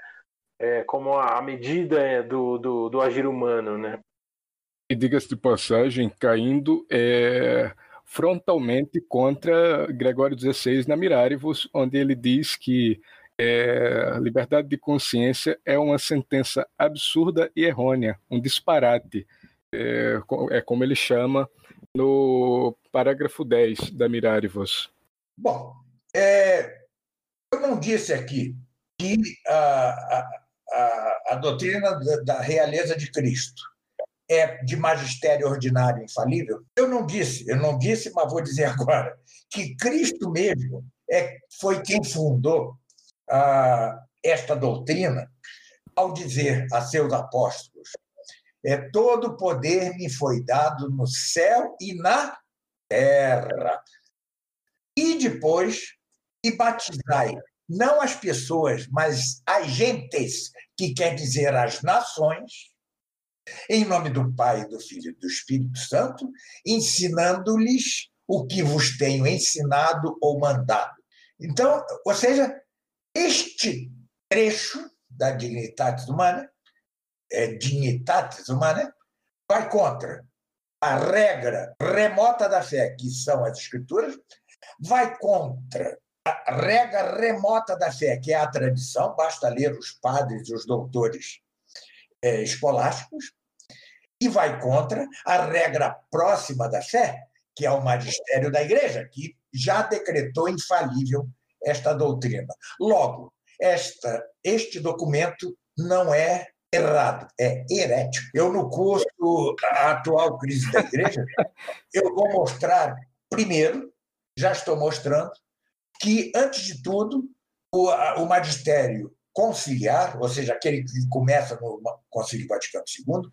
É, como a medida do, do, do agir humano, né? E diga-se de passagem, caindo é, frontalmente contra Gregório XVI na Mirarivos, onde ele diz que é, liberdade de consciência é uma sentença absurda e errônea, um disparate, é, é como ele chama no parágrafo 10 da Mirarivos? Bom, é, eu não disse aqui que a, a, a, a doutrina da, da realeza de Cristo é de magistério ordinário infalível? Eu não disse, eu não disse, mas vou dizer agora, que Cristo mesmo é, foi quem fundou a, esta doutrina ao dizer a seus apóstolos: é, todo poder me foi dado no céu e na terra. E depois, e batizai não as pessoas, mas as gentes, que quer dizer as nações, em nome do Pai, do Filho e do Espírito Santo, ensinando-lhes o que vos tenho ensinado ou mandado. Então, ou seja, este trecho da Dignitatis Humana, é, Dignitatis Humana, vai contra a regra remota da fé, que são as Escrituras, vai contra a regra remota da fé, que é a tradição, basta ler os padres e os doutores é, escolásticos, e vai contra a regra próxima da fé, que é o magistério da Igreja, que já decretou infalível esta doutrina. Logo, esta, este documento não é errado, é herético. Eu, no curso A Atual Crise da Igreja, eu vou mostrar, primeiro, já estou mostrando, que, antes de tudo, o, o magistério conciliar, ou seja, aquele que começa no Concílio Vaticano II,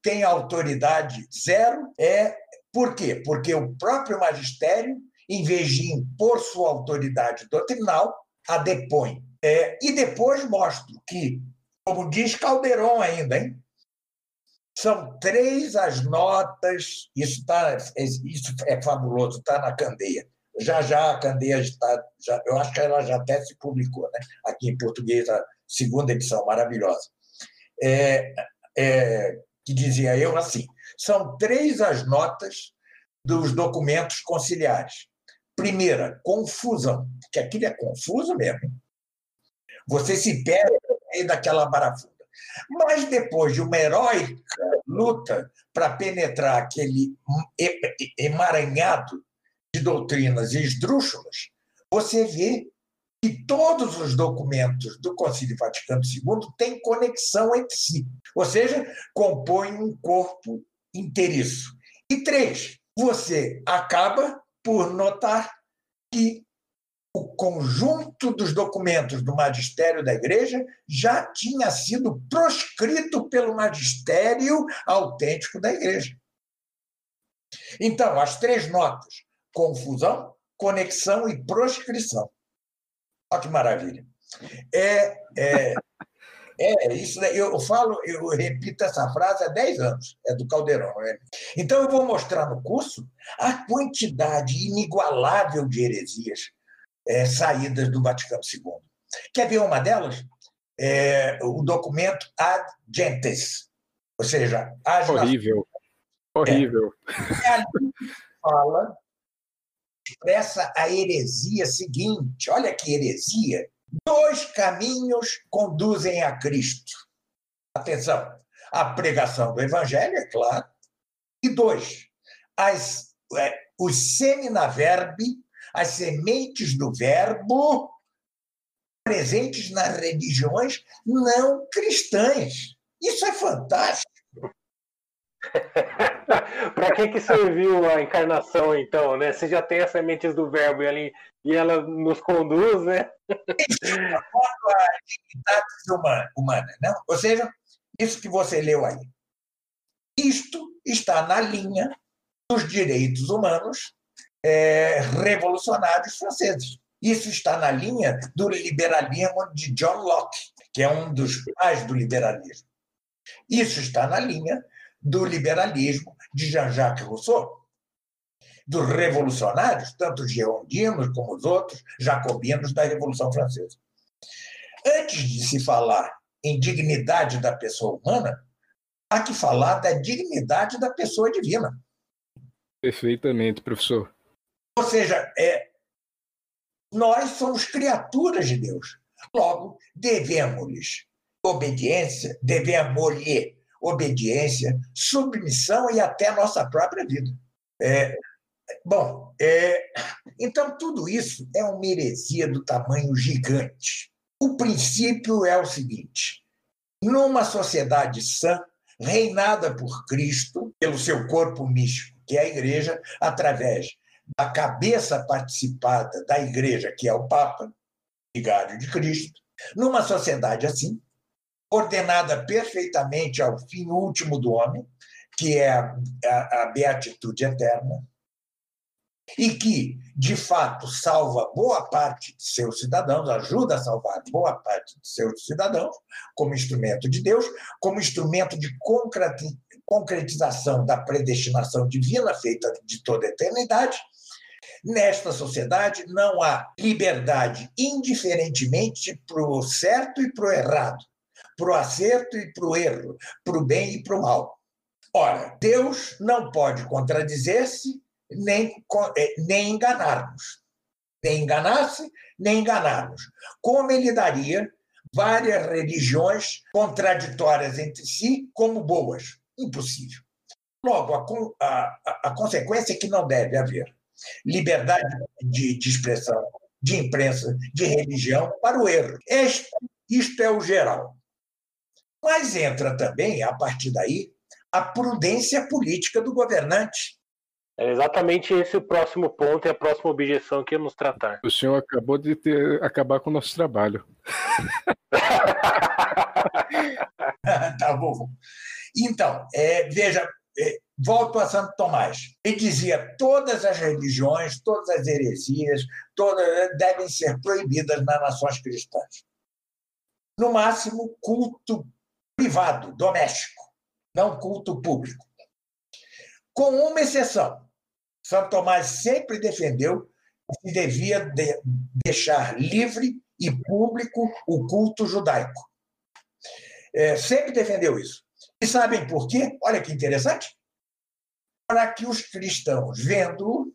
tem autoridade zero. É por quê? Porque o próprio magistério em vez de impor sua autoridade doutrinal, a depõe. É, e depois mostro que, como diz Calderon ainda, hein? são três as notas, isso, tá, isso é fabuloso, está na candeia. Já já a candeia está, já, eu acho que ela já até se publicou, né? aqui em português, a segunda edição, maravilhosa. É, é, que dizia eu assim: são três as notas dos documentos conciliares. Primeira, confusão, que aquilo é confuso mesmo. Você se perde no daquela barafunda. Mas depois de uma heróica luta para penetrar aquele emaranhado de doutrinas esdrúxulas, você vê que todos os documentos do Concílio Vaticano II têm conexão entre si, ou seja, compõem um corpo inteiriço. E três, você acaba por notar que o conjunto dos documentos do magistério da igreja já tinha sido proscrito pelo magistério autêntico da igreja. Então, as três notas: confusão, conexão e proscrição. Olha que maravilha. É, é, é isso. Né? Eu falo, eu repito essa frase há 10 anos, é do Caldeirão. Né? Então, eu vou mostrar no curso a quantidade inigualável de heresias é, saídas do Vaticano II. Quer ver uma delas? É, o documento Ad Gentes, ou seja, as horrível, horrível. É, ali fala expressa a heresia seguinte. Olha que heresia! Dois caminhos conduzem a Cristo. Atenção, a pregação do Evangelho, é claro, e dois, as, é, os seminaverbi as sementes do verbo presentes nas religiões não cristãs. Isso é fantástico. Para que, que serviu a encarnação, então, né? Você já tem as sementes do verbo e, ali, e ela nos conduz, né? A humana, não? Ou seja, isso que você leu aí. Isto está na linha dos direitos humanos é, revolucionários franceses. Isso está na linha do liberalismo de John Locke, que é um dos pais do liberalismo. Isso está na linha do liberalismo de Jean-Jacques Rousseau, dos revolucionários, tanto os girondinos como os outros jacobinos da Revolução Francesa. Antes de se falar em dignidade da pessoa humana, há que falar da dignidade da pessoa divina. Perfeitamente, professor. Ou seja, é, nós somos criaturas de Deus. Logo, devemos-lhes obediência, devemos-lhe obediência, submissão e até nossa própria vida. É, bom, é, então tudo isso é uma heresia do tamanho gigante. O princípio é o seguinte: numa sociedade sã, reinada por Cristo, pelo seu corpo místico, que é a igreja, através da cabeça participada da igreja, que é o Papa, vigário de Cristo, numa sociedade assim, ordenada perfeitamente ao fim último do homem, que é a, a, a beatitude eterna, e que, de fato, salva boa parte de seus cidadãos, ajuda a salvar boa parte de seus cidadãos, como instrumento de Deus, como instrumento de concretização da predestinação divina feita de toda a eternidade, Nesta sociedade não há liberdade, indiferentemente para o certo e para o errado, para o acerto e para o erro, para o bem e para o mal. Ora, Deus não pode contradizer-se nem, eh, nem enganar-nos. Nem enganar-se, nem enganar-nos. Como ele daria várias religiões contraditórias entre si como boas? Impossível. Logo, a, a, a consequência é que não deve haver liberdade de, de expressão, de imprensa, de religião para o erro. Este, isto é o geral. Mas entra também, a partir daí, a prudência política do governante. É exatamente esse o próximo ponto e a próxima objeção que íamos tratar. O senhor acabou de ter, acabar com o nosso trabalho. tá bom. Então, é, veja, é, volto a Santo Tomás. Ele dizia todas as religiões, todas as heresias, todas devem ser proibidas nas nações cristãs. No máximo, culto privado, doméstico, não culto público. Com uma exceção. Santo Tomás sempre defendeu que devia de deixar livre e público o culto judaico. É, sempre defendeu isso. E sabem por quê? Olha que interessante. Para que os cristãos, vendo,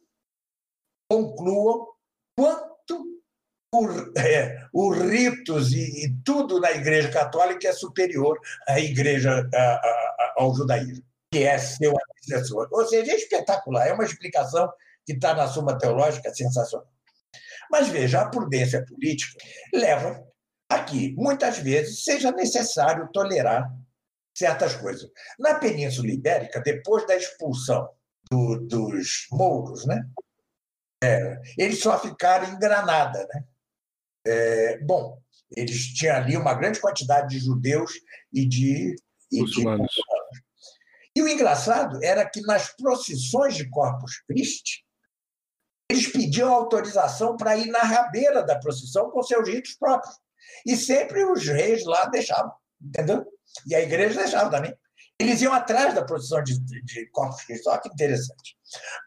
concluam quanto é, os ritos e, e, tudo na Igreja Católica é superior à Igreja a, a, ao judaísmo, que é seu antecessor. Ou seja, é espetacular, é uma explicação que está na Suma Teológica, sensacional. Mas veja, a prudência política leva a que, muitas vezes, seja necessário tolerar certas coisas. Na Península Ibérica, depois da expulsão do, dos mouros, né? É, eles só ficaram em Granada. Né? É, bom, eles tinham ali uma grande quantidade de judeus e de, e. De e o engraçado era que nas procissões de Corpus Christi, eles pediam autorização para ir na rabeira da procissão com seus ritos próprios. E sempre os reis lá deixavam, entendeu? E a igreja deixava também. Eles iam atrás da procissão de, de Corpus Christi. Olha que interessante.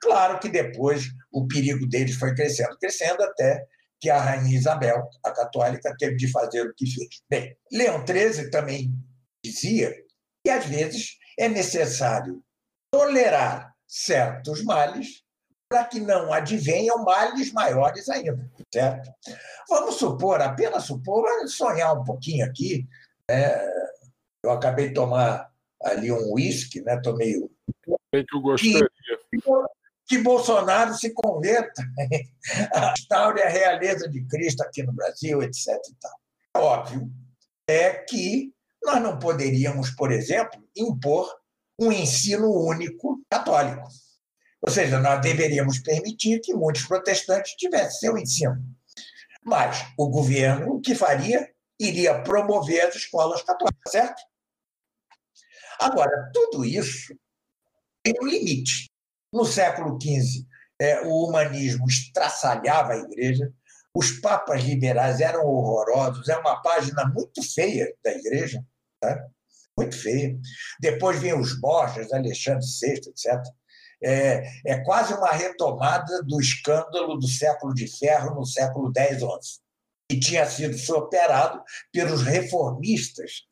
Claro que depois o perigo deles foi crescendo, crescendo até que a rainha Isabel, a católica, teve de fazer o que fez. Bem, Leão XIII também dizia que às vezes é necessário tolerar certos males para que não advenham males maiores ainda, certo? Vamos supor, apenas supor, sonhar um pouquinho aqui. Né? Eu acabei de tomar ali um uísque, né? Tomei o. Bem que eu gostaria. Que Bolsonaro se converta, instaure a realeza de Cristo aqui no Brasil, etc. E tal. Óbvio é que nós não poderíamos, por exemplo, impor um ensino único católico. Ou seja, nós deveríamos permitir que muitos protestantes tivessem seu ensino. Mas o governo, o que faria? Iria promover as escolas católicas, certo? Agora, tudo isso tem um limite. No século XV, é, o humanismo estraçalhava a igreja, os papas liberais eram horrorosos, é uma página muito feia da igreja, tá? muito feia. Depois vem os Borges, Alexandre VI, etc. É, é quase uma retomada do escândalo do século de ferro no século X, XI, que tinha sido superado pelos reformistas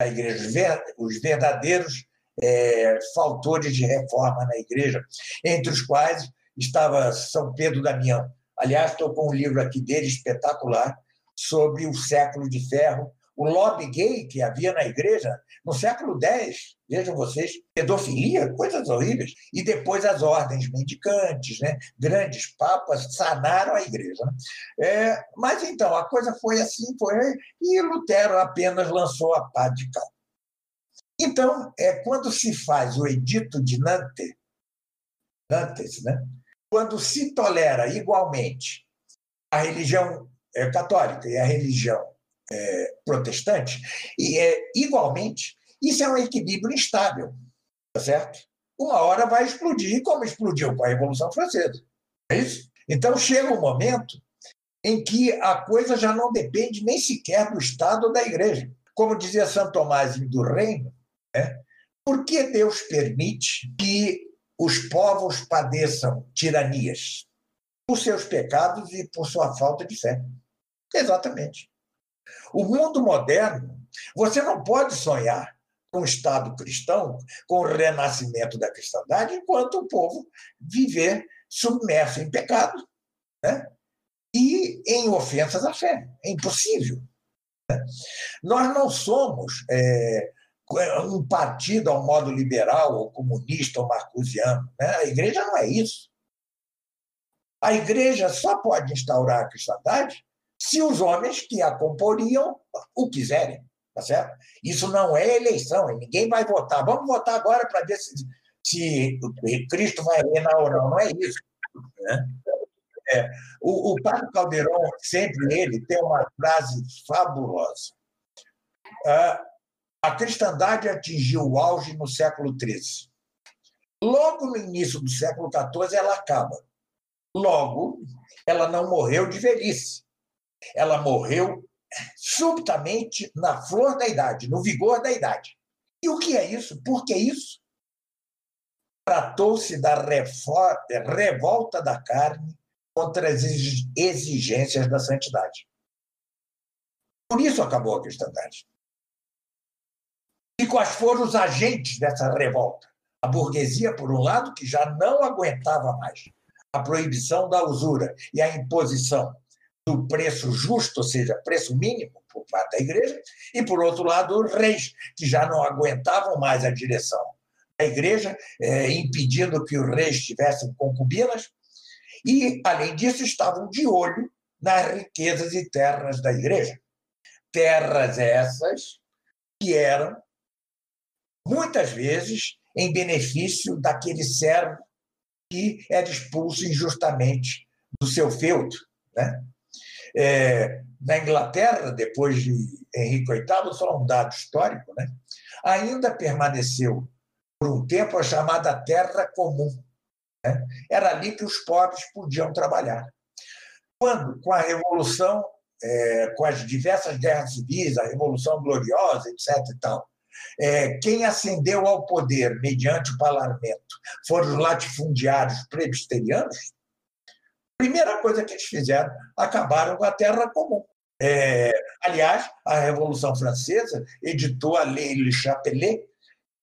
da igreja, os verdadeiros é, faltores de reforma na igreja, entre os quais estava São Pedro Damião. Aliás, estou com um livro aqui dele espetacular sobre o século de ferro o lobby gay que havia na igreja no século X, vejam vocês, pedofilia, coisas horríveis. E depois as ordens mendicantes, né? grandes papas sanaram a igreja. Né? É, mas então, a coisa foi assim, foi, e Lutero apenas lançou a pá de cal. Então, é, quando se faz o edito de Nantes, Nantes né? quando se tolera igualmente a religião é, católica e a religião é, protestante, e é, igualmente, isso é um equilíbrio instável, tá certo? Uma hora vai explodir, como explodiu com a Revolução Francesa. É isso? Então chega um momento em que a coisa já não depende nem sequer do Estado ou da Igreja. Como dizia Santo Tomás do Reino, né? por que Deus permite que os povos padeçam tiranias? Por seus pecados e por sua falta de fé. Exatamente. O mundo moderno, você não pode sonhar com o Estado cristão, com o renascimento da cristandade, enquanto o povo viver submerso em pecado né? e em ofensas à fé. É impossível. Né? Nós não somos é, um partido ao modo liberal, ou comunista, ou marcusiano. Né? A igreja não é isso. A igreja só pode instaurar a cristandade se os homens que a comporiam o quiserem, tá certo? Isso não é eleição, ninguém vai votar. Vamos votar agora para ver se, se Cristo vai reinar ou não. Não é isso. Né? É, o, o Padre Caldeirão, sempre ele, tem uma frase fabulosa. Ah, a cristandade atingiu o auge no século XIII. Logo no início do século XIV, ela acaba. Logo, ela não morreu de velhice. Ela morreu subitamente na flor da idade, no vigor da idade. E o que é isso? Por que isso? Tratou-se da revolta da carne contra as exigências da santidade. Por isso acabou a cristandade. E quais foram os agentes dessa revolta? A burguesia, por um lado, que já não aguentava mais a proibição da usura e a imposição do preço justo, ou seja, preço mínimo por parte da igreja, e, por outro lado, os reis, que já não aguentavam mais a direção da igreja, é, impedindo que os reis tivessem concubinas, E, além disso, estavam de olho nas riquezas e terras da igreja. Terras essas que eram, muitas vezes, em benefício daquele servo que era expulso injustamente do seu feudo. Né? É, na Inglaterra, depois de Henrique VIII, só um dado histórico, né? ainda permaneceu por um tempo a chamada terra comum. Né? Era ali que os pobres podiam trabalhar. Quando, com a Revolução, é, com as diversas guerras civis, a Revolução Gloriosa, etc. E tal, é, quem ascendeu ao poder mediante o parlamento foram os latifundiários presbiterianos, primeira coisa que eles fizeram, acabaram com a terra comum. É, aliás, a Revolução Francesa editou a Lei Le Chapelet,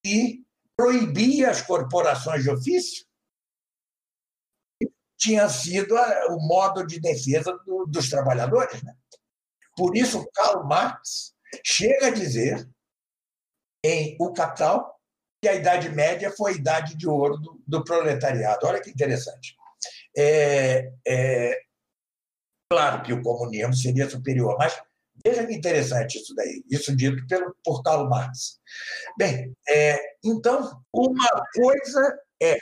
que proibia as corporações de ofício. Tinha sido o modo de defesa do, dos trabalhadores. Né? Por isso, Karl Marx chega a dizer em O Capital que a Idade Média foi a idade de ouro do, do proletariado. Olha que interessante. É, é, claro que o comunismo seria superior, mas veja que interessante isso daí, isso dito pelo, por Karl Marx. Bem, é, então, uma coisa é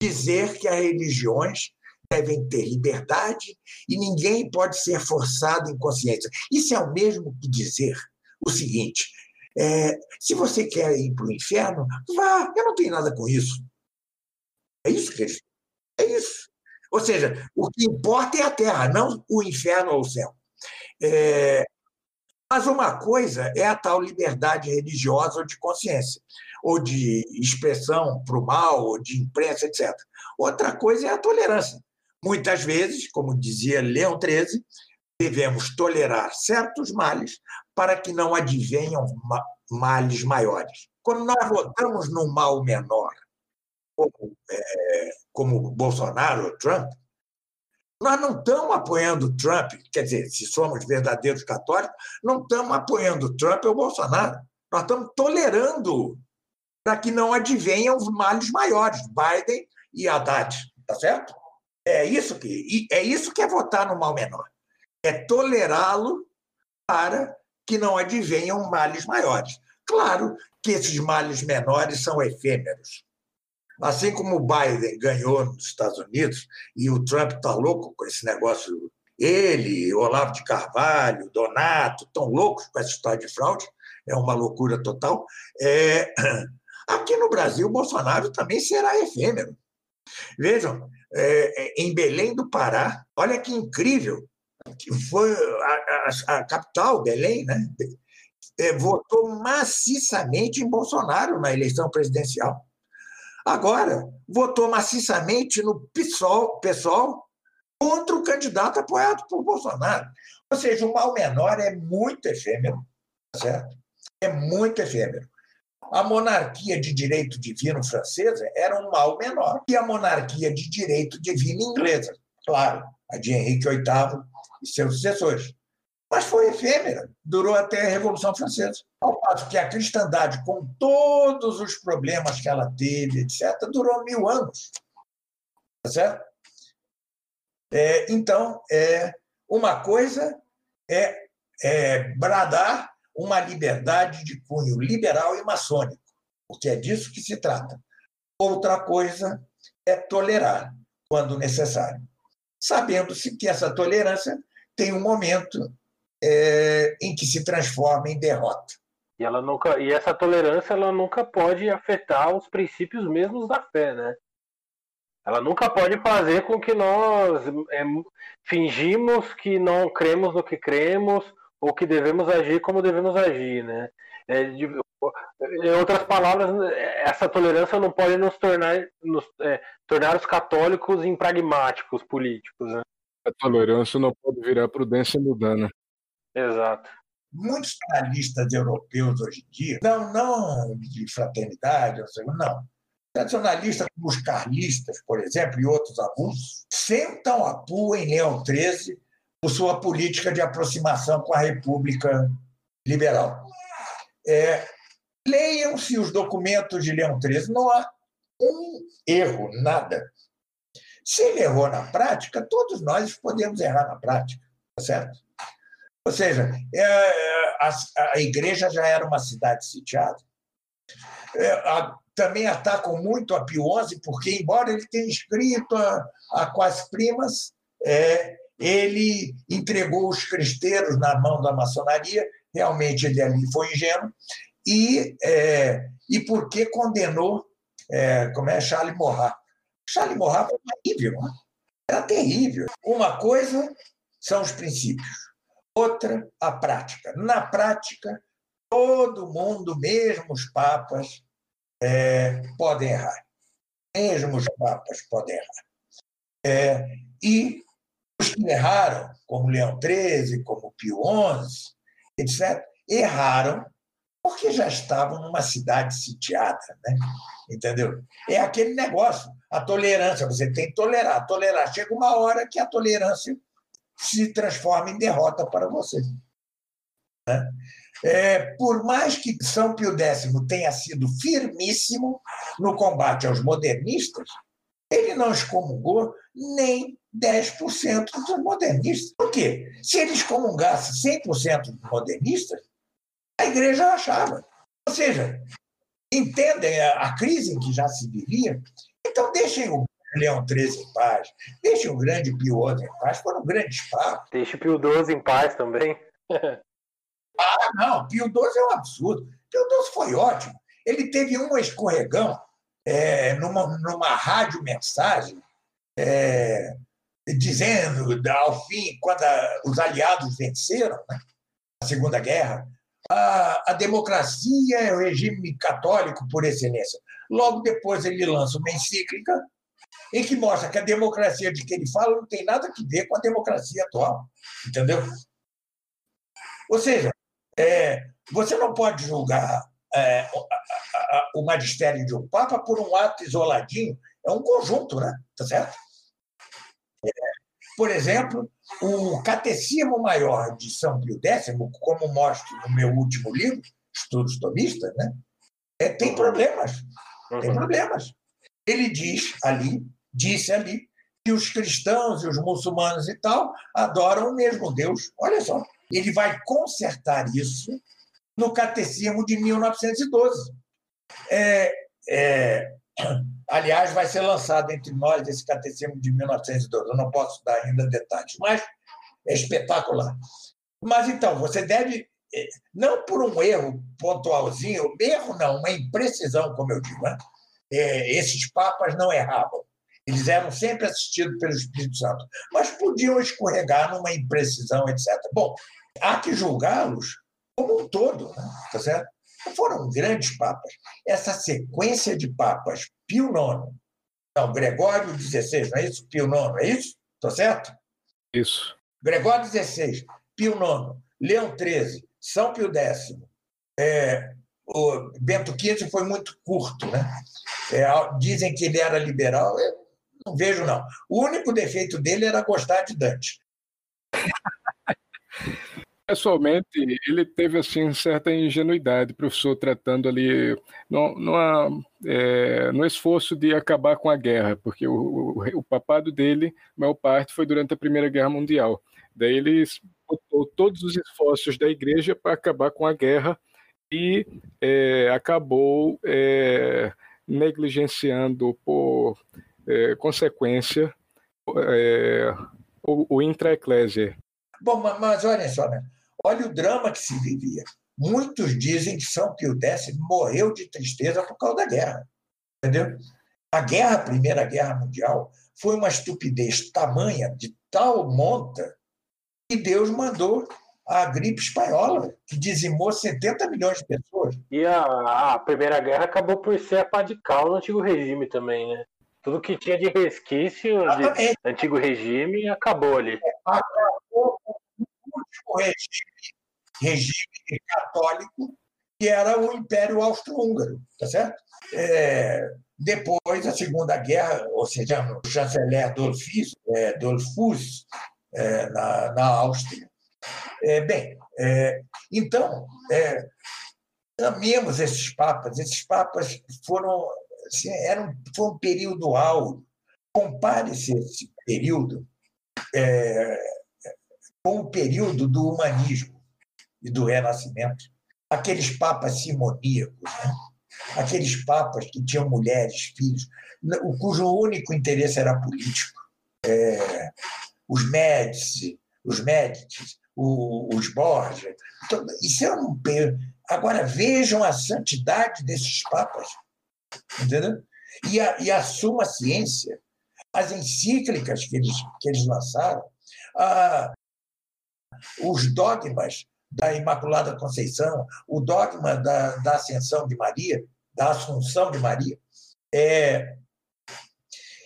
dizer que as religiões devem ter liberdade e ninguém pode ser forçado em consciência. Isso é o mesmo que dizer o seguinte: é, se você quer ir para o inferno, vá, eu não tenho nada com isso. É isso que. É isso. Ou seja, o que importa é a terra, não o inferno ou o céu. É, mas uma coisa é a tal liberdade religiosa ou de consciência, ou de expressão para o mal, ou de imprensa, etc. Outra coisa é a tolerância. Muitas vezes, como dizia Leão XIII, devemos tolerar certos males para que não advenham males maiores. Quando nós votamos no mal menor, como, é, como Bolsonaro ou Trump, nós não estamos apoiando Trump, quer dizer, se somos verdadeiros católicos, não estamos apoiando Trump ou Bolsonaro. Nós estamos tolerando para que não advenham os males maiores, Biden e Haddad, tá certo? É isso que é isso que é votar no mal menor. É tolerá-lo para que não advenham males maiores. Claro que esses males menores são efêmeros. Assim como o Biden ganhou nos Estados Unidos e o Trump está louco com esse negócio, ele, Olavo de Carvalho, Donato, estão loucos com essa história de fraude, é uma loucura total. É... Aqui no Brasil, o Bolsonaro também será efêmero. Vejam, é, em Belém do Pará, olha que incrível, que foi a, a, a capital, Belém, né? É, votou maciçamente em Bolsonaro na eleição presidencial. Agora, votou maciçamente no PSOL, PSOL contra o candidato apoiado por Bolsonaro. Ou seja, o mal menor é muito efêmero, tá certo? É muito efêmero. A monarquia de direito divino francesa era um mal menor que a monarquia de direito divino inglesa. Claro, a de Henrique VIII e seus sucessores. Mas foi efêmera, durou até a Revolução Francesa. Ao passo que a cristandade, com todos os problemas que ela teve, etc., durou mil anos. Tá certo? É, então, é, uma coisa é, é bradar uma liberdade de cunho liberal e maçônico, porque é disso que se trata. Outra coisa é tolerar, quando necessário, sabendo-se que essa tolerância tem um momento é, em que se transforma em derrota. E, ela nunca, e essa tolerância ela nunca pode afetar os princípios mesmos da fé, né? Ela nunca pode fazer com que nós é, fingimos que não cremos no que cremos ou que devemos agir como devemos agir, né? É, de, em outras palavras, essa tolerância não pode nos tornar, nos, é, tornar os católicos impragmáticos políticos, né? A tolerância não pode virar prudência mudana. Exato. Muitos analistas europeus hoje em dia, não, não de fraternidade, não, tradicionalistas como os carlistas, por exemplo, e outros abusos, sentam a pua em Leão XIII por sua política de aproximação com a República Liberal. É, Leiam-se os documentos de Leão XIII, não há um erro, nada. Se ele errou na prática, todos nós podemos errar na prática, tá certo? Ou seja, é, é, a, igreja já era uma cidade sitiada. É, também atacam muito a Pio XI, porque, embora ele tenha escrito a, a Primas, é, ele entregou os cristeiros na mão da maçonaria, realmente ele ali foi ingênuo, e, é, e porque condenou, é, como é, Charles Morrat. Charles Morrat foi terrível, né? era terrível. Uma coisa são os princípios, outra a prática. Na prática, todo mundo, mesmo os papas, é, podem errar. Mesmo os papas podem errar. É, e os que erraram, como Leão XIII, como Pio XI, etc., erraram porque já estavam numa cidade sitiada, né? entendeu? É aquele negócio, a tolerância, você tem que tolerar, tolerar. Chega uma hora que a tolerância se transforma em derrota para você. Né? É, por mais que São Pio X tenha sido firmíssimo no combate aos modernistas, ele não excomungou nem 10% dos modernistas. Por quê? Se ele excomungasse 100% dos modernistas, a igreja achava. Ou seja, entendem a crise em que já se vivia? Então deixem o Leão XIII em paz, deixem o grande Pio XI em paz, foram grandes papos. Deixe o Pio XII em paz também. ah, não, Pio XII é um absurdo. Pio XII foi ótimo. Ele teve um escorregão é, numa, numa rádio mensagem é, dizendo, ao fim, quando a, os aliados venceram né, a Segunda Guerra, a, a democracia é o regime católico por excelência. Logo depois ele lança uma encíclica em que mostra que a democracia de que ele fala não tem nada a ver com a democracia atual. Entendeu? Ou seja, é, você não pode julgar é, o magistério de um Papa por um ato isoladinho. É um conjunto, né? Tá certo? É, por exemplo, o Catecismo Maior de São Pio X, como mostro no meu último livro, Estudos Tomistas, né? É, tem problemas. Tem uhum. problemas. Ele diz ali, disse ali, que os cristãos e os muçulmanos e tal adoram o mesmo Deus. Olha só, ele vai consertar isso no Catecismo de 1912. É, é, aliás, vai ser lançado entre nós esse Catecismo de 1912. Eu não posso dar ainda detalhes, mas é espetacular. Mas então, você deve, não por um erro pontualzinho, erro não, uma imprecisão, como eu digo, né? é, esses papas não erravam. Eles eram sempre assistidos pelo Espírito Santo, mas podiam escorregar numa imprecisão, etc. Bom, há que julgá-los como um todo, né? tá certo? Foram grandes papas. Essa sequência de papas, Pio IX, não, Gregório XVI, não é isso? Pio IX, é isso? Tá certo? Isso. Gregório XVI, Pio IX, Leão XIII, São Pio X, é, o Bento XV foi muito curto, né? É, dizem que ele era liberal, eu não vejo não. O único defeito dele era gostar de Dante. Pessoalmente, ele teve assim certa ingenuidade, professor, tratando ali no, numa, é, no esforço de acabar com a guerra, porque o, o, o papado dele, maior parte, foi durante a Primeira Guerra Mundial. Daí ele botou todos os esforços da igreja para acabar com a guerra e é, acabou é, negligenciando por é, consequência é, o, o intra-eclésia. Bom, mas olha só, né? olha o drama que se vivia. Muitos dizem que São Pio X morreu de tristeza por causa da guerra. Entendeu? A guerra, a Primeira Guerra Mundial, foi uma estupidez tamanha, de tal monta, que Deus mandou a gripe espanhola, que dizimou 70 milhões de pessoas. E a, a Primeira Guerra acabou por ser a pá de cal no antigo regime também, né? Tudo que tinha de resquício de antigo regime acabou ali. Acabou o último regime, regime católico, que era o Império Austro-Húngaro, tá certo? É, depois, a Segunda Guerra, ou seja, o chanceler Dolfus, é, Dolfus é, na, na Áustria, é, bem, é, então, é, amemos esses papas. Esses papas foram, assim, eram, foi um período áureo. compare-se esse período é, com o período do humanismo e do renascimento. Aqueles papas simoníacos, né? aqueles papas que tinham mulheres, filhos, cujo único interesse era político. É, os Médici, os Médici, os Borgia. Então, isso é um. Agora vejam a santidade desses papas. Entendeu? E a, e a Suma Ciência, as encíclicas que eles, que eles lançaram, a, os dogmas da Imaculada Conceição, o dogma da, da Ascensão de Maria, da Assunção de Maria. É,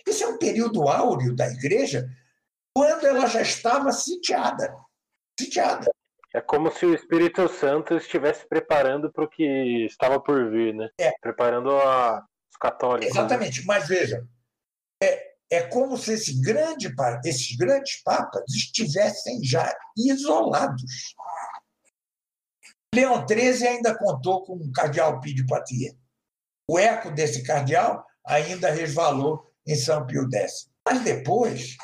esse é um período áureo da Igreja quando ela já estava sitiada. Sitiada. É como se o Espírito Santo estivesse preparando para o que estava por vir, né? É. Preparando a, os católicos. Exatamente, mas veja, é, é como se esse grande, esses grandes papas estivessem já isolados. Leão XIII ainda contou com o cardeal Pio Poitiers. O eco desse cardeal ainda resvalou em São Pio X. Mas depois,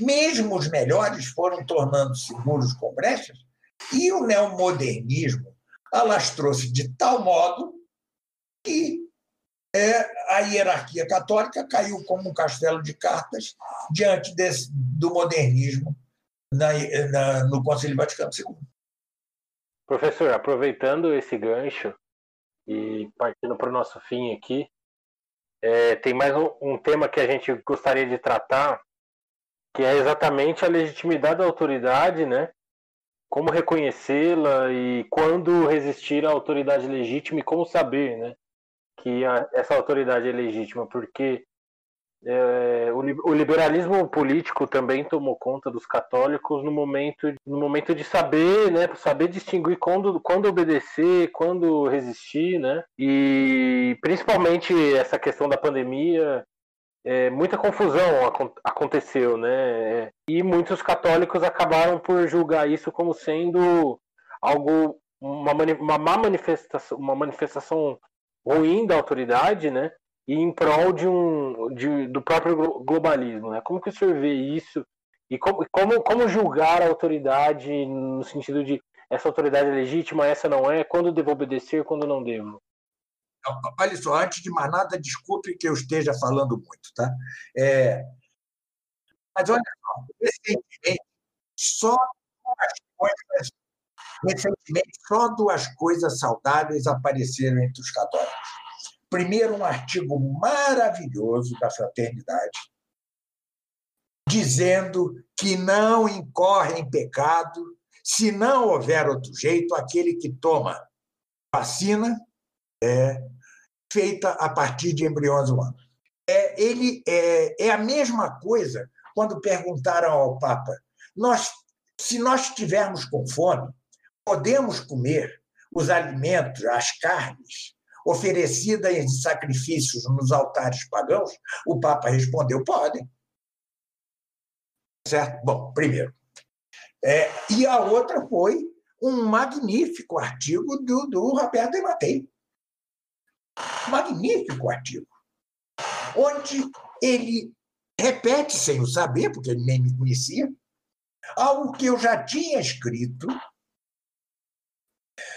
mesmo os melhores foram tornando-se muros com brechas e o neomodernismo alastrou-se de tal modo que é, a hierarquia católica caiu como um castelo de cartas diante desse, do modernismo na, na, no Conselho Vaticano II. Professor, aproveitando esse gancho e partindo para o nosso fim aqui, é, tem mais um, um, tema que a gente gostaria de tratar, que é exatamente a legitimidade da autoridade, né? Como reconhecê-la e quando resistir à autoridade legítima e como saber, né? Que a, essa autoridade é legítima, porque é, o, o, liberalismo político também tomou conta dos católicos no momento, no momento de saber, né, saber distinguir quando, quando obedecer, quando resistir, né, e principalmente essa questão da pandemia, é, muita confusão aconteceu, né, e muitos católicos acabaram por julgar isso como sendo algo uma, uma má manifestação, uma manifestação ruim da autoridade, né, e em prol de um, de, do próprio globalismo. Né? Como que o senhor vê isso? E como, como, como julgar a autoridade no sentido de essa autoridade é legítima, essa não é? Quando devo obedecer, quando não devo? Olha só, antes de mais nada, desculpe que eu esteja falando muito, tá? É... Mas olha só, recentemente, só duas coisas, recentemente, só duas coisas saudáveis apareceram entre os católicos. Primeiro, um artigo maravilhoso da Fraternidade, dizendo que não incorre em pecado se não houver outro jeito aquele que toma vacina é, feita a partir de embriões humanos. É, ele é, é a mesma coisa quando perguntaram ao Papa: nós, se nós estivermos com fome, podemos comer os alimentos, as carnes oferecida em sacrifícios nos altares pagãos? O Papa respondeu: podem. Certo? Bom, primeiro. É, e a outra foi um magnífico artigo do, do Roberto de Matei. Magnífico artigo. Onde ele repete, sem o saber, porque ele nem me conhecia, algo que eu já tinha escrito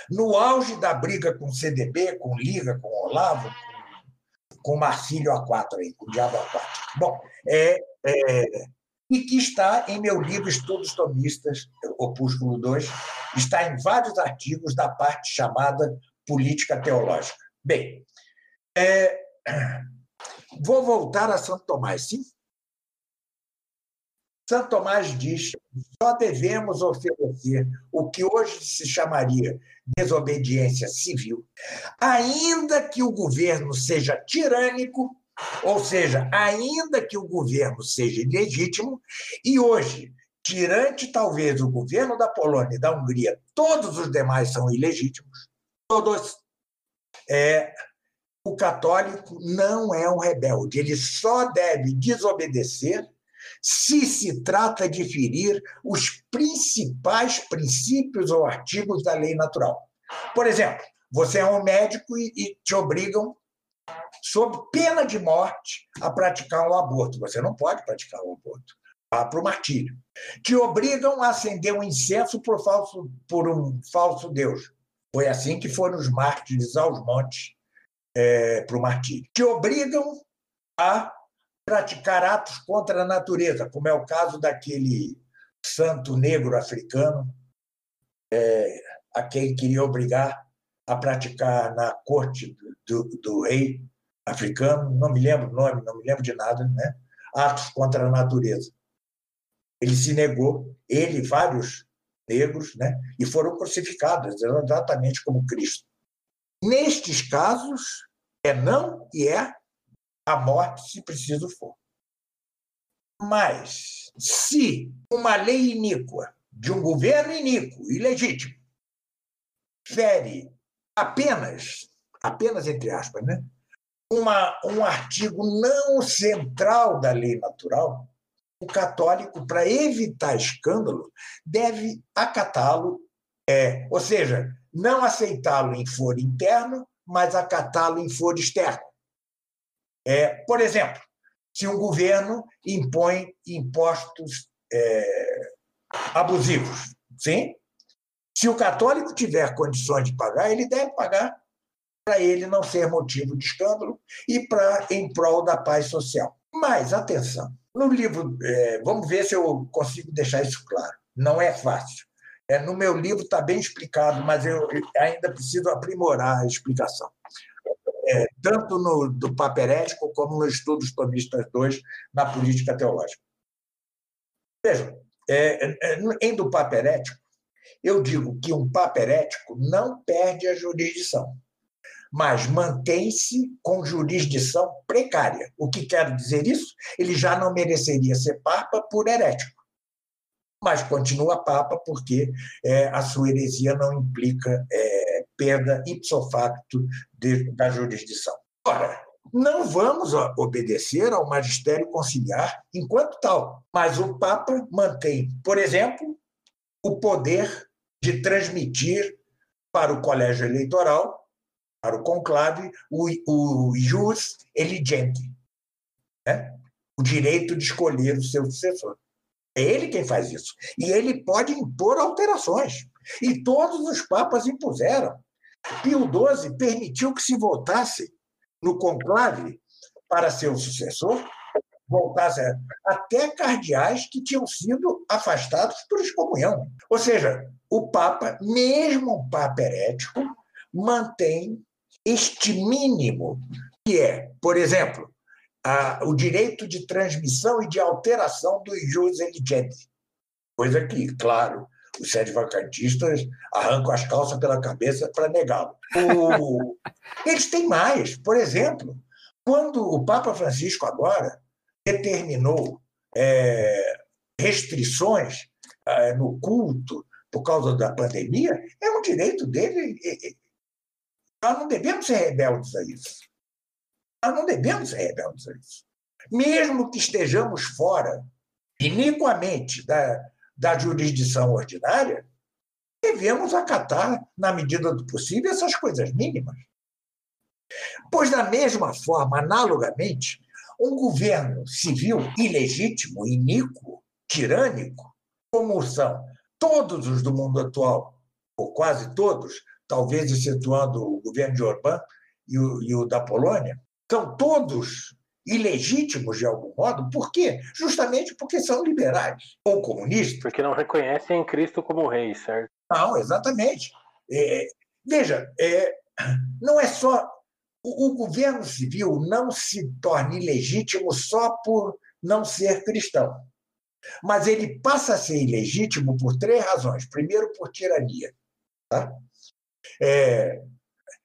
no auge da briga com o CDB, com Liga, com Olavo, com, o Marcílio A4, aí, com o Diabo A4. Bom, é, é, e que está em meu livro Estudos Tomistas, Opúsculo 2, está em vários artigos da parte chamada Política Teológica. Bem, é, vou voltar a Santo Tomás, sim? Santo Tomás diz: só devemos oferecer o que hoje se chamaria desobediência civil, ainda que o governo seja tirânico, ou seja, ainda que o governo seja ilegítimo, e hoje, tirante talvez o governo da Polônia e da Hungria, todos os demais são ilegítimos, todos. É, o católico não é um rebelde, ele só deve desobedecer se se trata de ferir os principais princípios ou artigos da lei natural. Por exemplo, você é um médico e, te obrigam sob pena de morte, a praticar um aborto. Você não pode praticar um aborto. Vá para o martírio. Te obrigam a acender um incenso por, falso, por um falso Deus. Foi assim que foram os mártires aos montes é, para o martírio. Te obrigam a praticar atos contra a natureza, como é o caso daquele santo negro africano, é, a quem queria obrigar a praticar na corte do, do, rei africano, não me lembro o nome, não me lembro de nada, né? atos contra a natureza. Ele se negou, ele e vários negros, né? e foram crucificados, exatamente como Cristo. Nestes casos, é não e é a morte, se preciso for. Mas, se uma lei iníqua, de um governo iníquo, ilegítimo, fere apenas, apenas entre aspas, né? Uma, um artigo não central da lei natural, o católico, para evitar escândalo, deve acatá-lo, é, ou seja, não aceitá-lo em foro interno, mas acatá-lo em foro externo. É, por exemplo, se um governo impõe impostos é, abusivos, sim? Se o católico tiver condições de pagar, ele deve pagar para ele não ser motivo de escândalo e para em prol da paz social. Mas atenção, no livro, é, vamos ver se eu consigo deixar isso claro. Não é fácil. É, no meu livro está bem explicado, mas eu ainda preciso aprimorar a explicação é, tanto no do Paperético como no Estudos Tomistas 2 na política teológica. Vejam, é, é, em do Paperético, eu digo que um paperético não perde a jurisdição, mas mantém-se com jurisdição precária. O que quero dizer isso? Ele já não mereceria ser papa por herético, mas continua papa porque é, a sua heresia não implica é, perda ipso facto de, da jurisdição. Ora, não vamos obedecer ao magistério conciliar enquanto tal, mas o Papa mantém, por exemplo, o poder de transmitir para o colégio eleitoral, para o conclave, o, o jus eligente, né? o direito de escolher o seu sucessor. É ele quem faz isso. E ele pode impor alterações. E todos os papas impuseram. Pio XII permitiu que se votasse no conclave para seu sucessor, voltasse até cardeais que tinham sido afastados por excomunhão. Ou seja, o Papa, mesmo um Papa herético, mantém este mínimo, que é, por exemplo, a, o direito de transmissão e de alteração do jus eligente. Coisa que, claro, os sete vacantistas arrancam as calças pela cabeça para negá-lo. O... Eles têm mais. Por exemplo, quando o Papa Francisco agora determinou é, restrições é, no culto por causa da pandemia, é um direito dele. Nós não devemos ser rebeldes a isso. Nós não devemos ser rebeldes a isso. Mesmo que estejamos fora, iniquamente, da, da jurisdição ordinária, devemos acatar, na medida do possível, essas coisas mínimas. Pois, da mesma forma, analogamente, um governo civil ilegítimo, iníquo, tirânico, como são todos os do mundo atual, ou quase todos, talvez excetuando o governo de Orbán e o, e o da Polônia, são todos ilegítimos de algum modo. Por quê? Justamente porque são liberais ou comunistas. Porque não reconhecem Cristo como rei, certo? Não, exatamente. É, veja, é, não é só. O, o governo civil não se torna ilegítimo só por não ser cristão. Mas ele passa a ser ilegítimo por três razões. Primeiro, por tirania. Tá? É,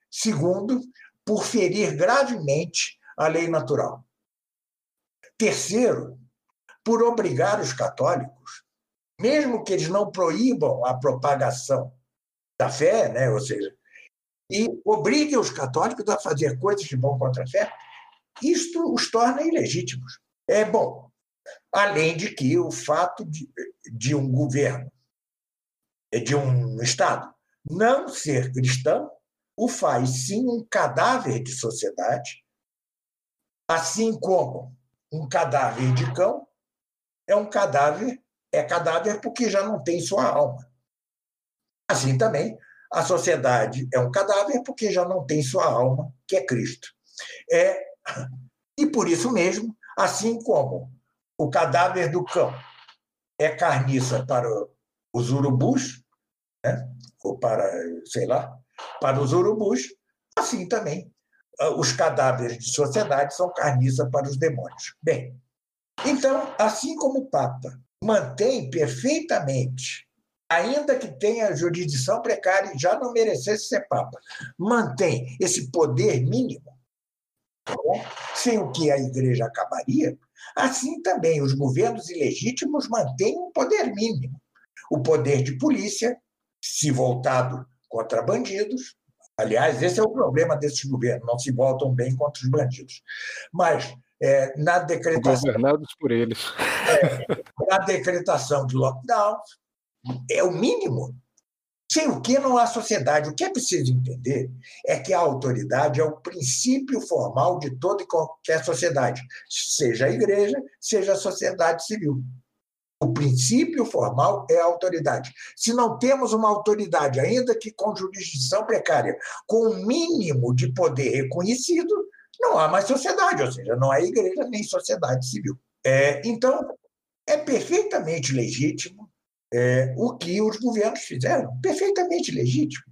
segundo, por ferir gravemente a lei natural. Terceiro, por obrigar os católicos, mesmo que eles não proíbam a propagação da fé, né? ou seja, e obriguem os católicos a fazer coisas que vão contra a fé, isto os torna ilegítimos. É bom, além de que o fato de, de um governo, de um Estado, não ser cristão, o faz sim um cadáver de sociedade Assim como um cadáver de cão é um cadáver, é cadáver porque já não tem sua alma. Assim também, a sociedade é um cadáver porque já não tem sua alma, que é Cristo. É, e por isso mesmo, assim como o cadáver do cão é carniça para os urubus, né? ou para, sei lá, para os urubus, assim também ah, os cadáveres de sociedade são carniça para os demônios. Bem, então, assim como o Papa mantém perfeitamente, ainda que tenha jurisdição precária e já não merecesse ser Papa, mantém esse poder mínimo, tá sem o que a Igreja acabaria, assim também os governos ilegítimos mantêm um poder mínimo. O poder de polícia, se voltado contra bandidos, aliás, esse é o problema desses governos, não se voltam bem contra os bandidos. Mas é, na decretação. Governados por eles. É, na decretação de lockdown, é o mínimo. Sem o que não há sociedade. O que é preciso entender é que a autoridade é o princípio formal de toda e qualquer sociedade, seja a igreja, seja a sociedade civil. O princípio formal é a autoridade. Se não temos uma autoridade, ainda que com jurisdição precária, com o um mínimo de poder reconhecido, não há mais sociedade, ou seja, não há igreja nem sociedade civil. É, então, é perfeitamente legítimo é, o que os governos fizeram, perfeitamente legítimo.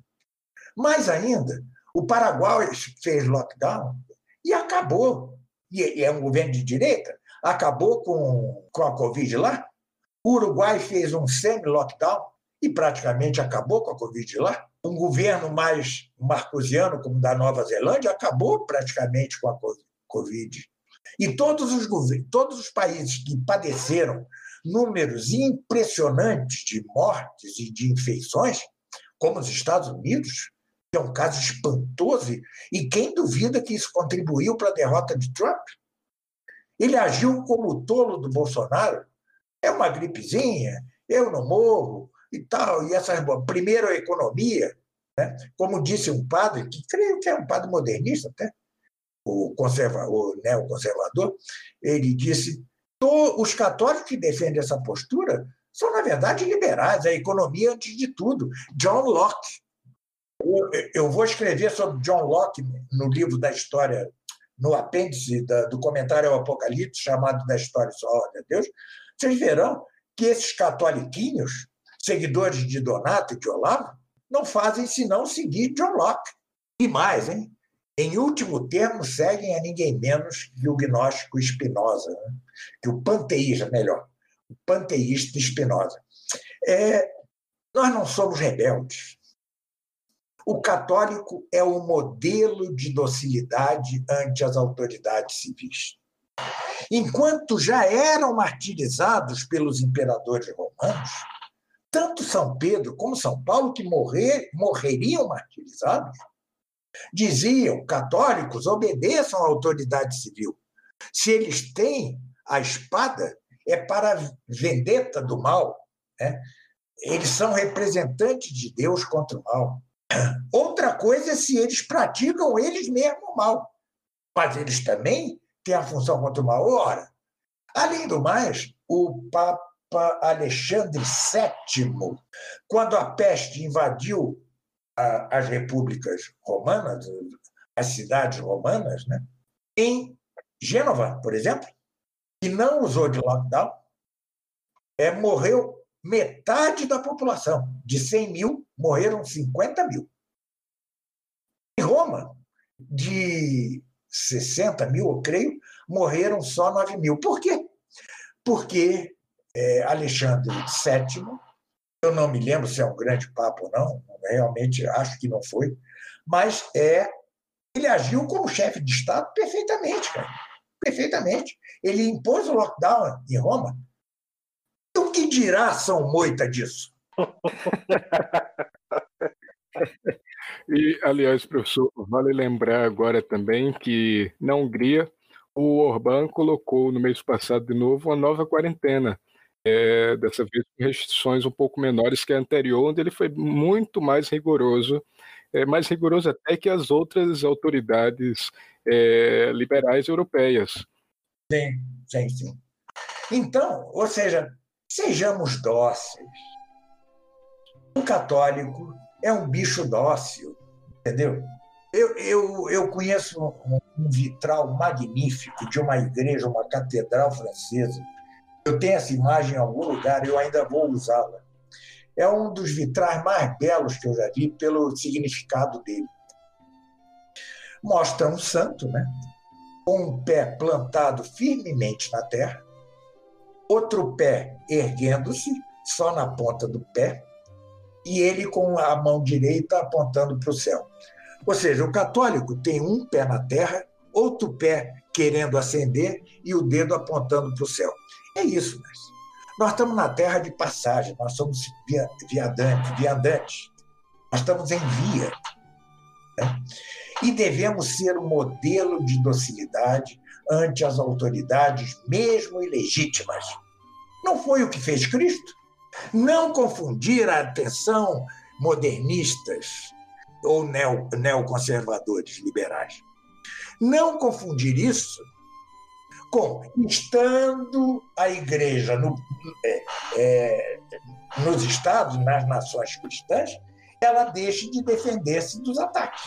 Mais ainda, o Paraguai fez lockdown e acabou, e é um governo de direita, acabou com, com a Covid lá. O Uruguai fez um semi-lockdown e praticamente acabou com a Covid lá um governo mais marcosiano, como o da Nova Zelândia, acabou praticamente com a Covid. E todos os, todos os países que padeceram números impressionantes de mortes e de infecções, como os Estados Unidos, que é um caso espantoso, e quem duvida que isso contribuiu para a derrota de Trump? Ele agiu como o tolo do Bolsonaro. É uma gripezinha, eu não morro, e tal, e essa primeiro a economia, né? como disse um padre, que creio que é um padre modernista até, o conservador, né, o conservador, ele disse: os católicos que defendem essa postura são, na verdade, liberais, a economia antes de tudo. John Locke. Eu, eu vou escrever sobre John Locke no livro da história, no apêndice da, do comentário ao Apocalipse, chamado Da História Só de Deus. Vocês verão que esses catoliquinhos seguidores de Donato e de Olavo, não fazem senão seguir John Locke. E mais, hein? Em último termo, seguem a ninguém menos que o gnóstico Spinoza, né? que o panteísta, melhor, o panteísta Spinoza. É, nós não somos rebeldes. O católico é o modelo de docilidade ante as autoridades civis. Enquanto já eram martirizados pelos imperadores romanos, tanto São Pedro como São Paulo, que morrer, morreriam martirizados, diziam: católicos, obedeçam à autoridade civil. Se eles têm a espada, é para a vendetta do mal. Né? Eles são representantes de Deus contra o mal. Outra coisa é se eles praticam eles mesmos o mal. Mas eles também têm a função contra o mal. Ora, além do mais, o Papa Papa Alexandre VII, quando a peste invadiu a, as repúblicas romanas, as cidades romanas, né? em Gênova, por exemplo, que não usou de lockdown, é, morreu metade da população. De 100 mil, morreram 50 mil. Em Roma, de 60 mil, eu creio, morreram só 9 mil. Por quê? Porque é, Alexandre VII, eu não me lembro se é um grande papo ou não, realmente acho que não foi, mas é, ele agiu como chefe de Estado perfeitamente, cara. Perfeitamente. Ele impôs o lockdown em Roma. O que dirá São Moita disso? e, aliás, professor, vale lembrar agora também que na Hungria o Orbán colocou no mês passado de novo uma nova quarentena é, dessa vez com restrições um pouco menores que a anterior, onde ele foi muito mais rigoroso, é, mais rigoroso até que as outras autoridades é, liberais europeias. Sim, sim, sim. Então, ou seja, sejamos dóceis. Um católico é um bicho dócil, entendeu? Eu, eu, eu conheço um, um vitral magnífico de uma igreja, uma catedral francesa. Eu tenho essa imagem em algum lugar, eu ainda vou usá-la. É um dos vitrais mais belos que eu já vi pelo significado dele. Mostra um santo, né? com um pé plantado firmemente na terra, outro pé erguendo-se, só na ponta do pé, e ele com a mão direita apontando para o céu. Ou seja, o católico tem um pé na terra, outro pé querendo ascender e o dedo apontando para o céu. É isso, mas nós estamos na terra de passagem, nós somos viadantes, viandantes, nós estamos em via. Né? E devemos ser um modelo de docilidade ante as autoridades, mesmo ilegítimas. Não foi o que fez Cristo? Não confundir a atenção modernistas ou neo, neoconservadores liberais. Não confundir isso com estando a igreja no, é, é, nos estados, nas nações cristãs, ela deixe de defender-se dos ataques.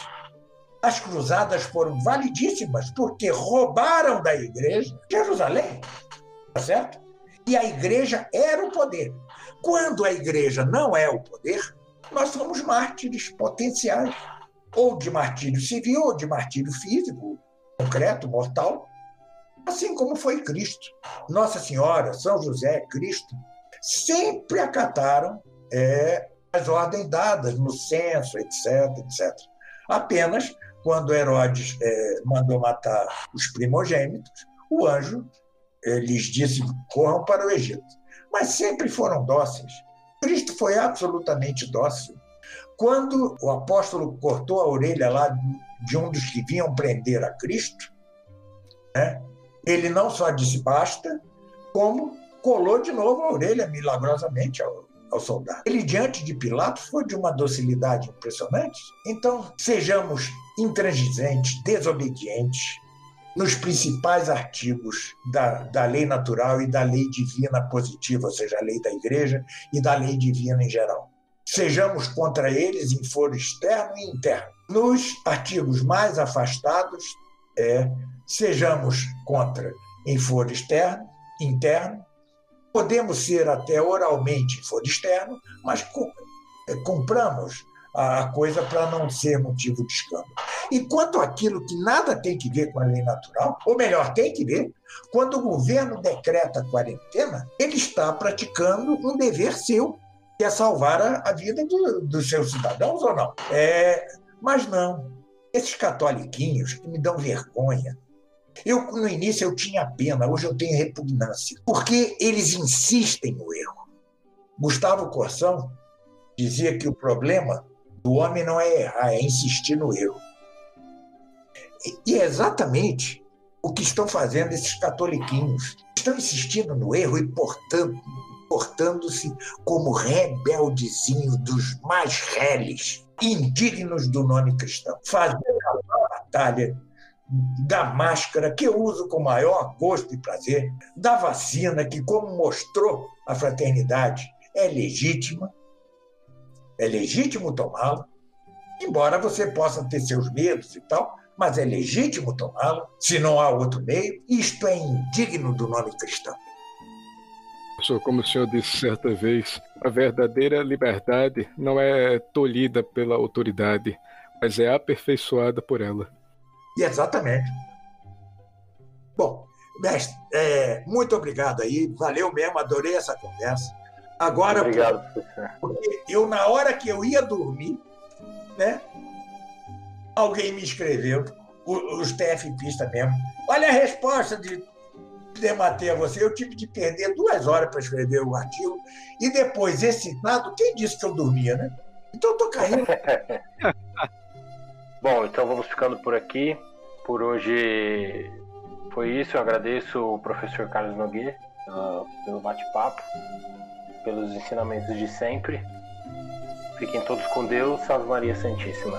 As cruzadas foram validíssimas porque roubaram da igreja Jerusalém, tá certo? E a igreja era o poder. Quando a igreja não é o poder, nós somos mártires potenciais, ou de martírio civil, ou de martírio físico, concreto, mortal, assim como foi Cristo. Nossa Senhora, São José, Cristo, sempre acataram é, as ordens dadas no censo, etc, etc. Apenas quando Herodes é, mandou matar os primogênitos, o anjo é, lhes disse: corram para o Egito. Mas sempre foram dóceis. Cristo foi absolutamente dócil. Quando o apóstolo cortou a orelha lá de um dos que vinham prender a Cristo, né, ele não só disse basta, como colou de novo a orelha milagrosamente ao, ao soldado. Ele, diante de Pilatos, foi de uma docilidade impressionante. Então, sejamos intransigentes, desobedientes nos principais artigos da, da lei natural e da lei divina positiva, ou seja, a lei da igreja e da lei divina em geral. Sejamos contra eles em foro externo e interno. Nos artigos mais afastados, é, sejamos contra em foro externo, interno, Podemos ser até oralmente for externo, mas é, compramos a coisa para não ser motivo de escândalo. E quanto àquilo que nada tem que ver com a lei natural, ou melhor, tem que ver, quando o governo decreta quarentena, ele está praticando um dever seu, que é salvar a, vida do, dos seus cidadãos ou não. É, mas não. Esses catoliquinhos que me dão vergonha, eu, no início, eu tinha pena, hoje eu tenho repugnância, porque eles insistem no erro. Gustavo Corsão dizia que o problema do homem não é errar, é insistir no erro. E é exatamente o que estão fazendo esses catoliquinhos. Estão insistindo no erro e portando, portando-se como rebeldezinho dos mais reles, indignos do nome cristão, fazendo a batalha da máscara, que eu uso com maior gosto e prazer, da vacina, que, como mostrou a fraternidade, é legítima, é legítimo tomá-la, embora você possa ter seus medos e tal, mas é legítimo tomá-la, se não há outro meio. Isto é indigno do nome cristão. Professor, como o senhor disse certa vez, a verdadeira liberdade não é tolhida pela autoridade, mas é aperfeiçoada por ela. Exatamente. Bom, mestre, é, muito obrigado aí, valeu mesmo, adorei essa conversa. Agora, obrigado, professor. Porque eu, na hora que eu ia dormir, né, alguém me escreveu, os TFPistas mesmo, olha a resposta de debater a você, eu tive de perder duas horas para escrever o artigo, e depois, excitado, quem disse que eu dormia, né? Então eu tô caindo. Bom, então vamos ficando por aqui. Por hoje foi isso. Eu agradeço o professor Carlos Nogueira pelo bate-papo, pelos ensinamentos de sempre. Fiquem todos com Deus. Salve Maria Santíssima.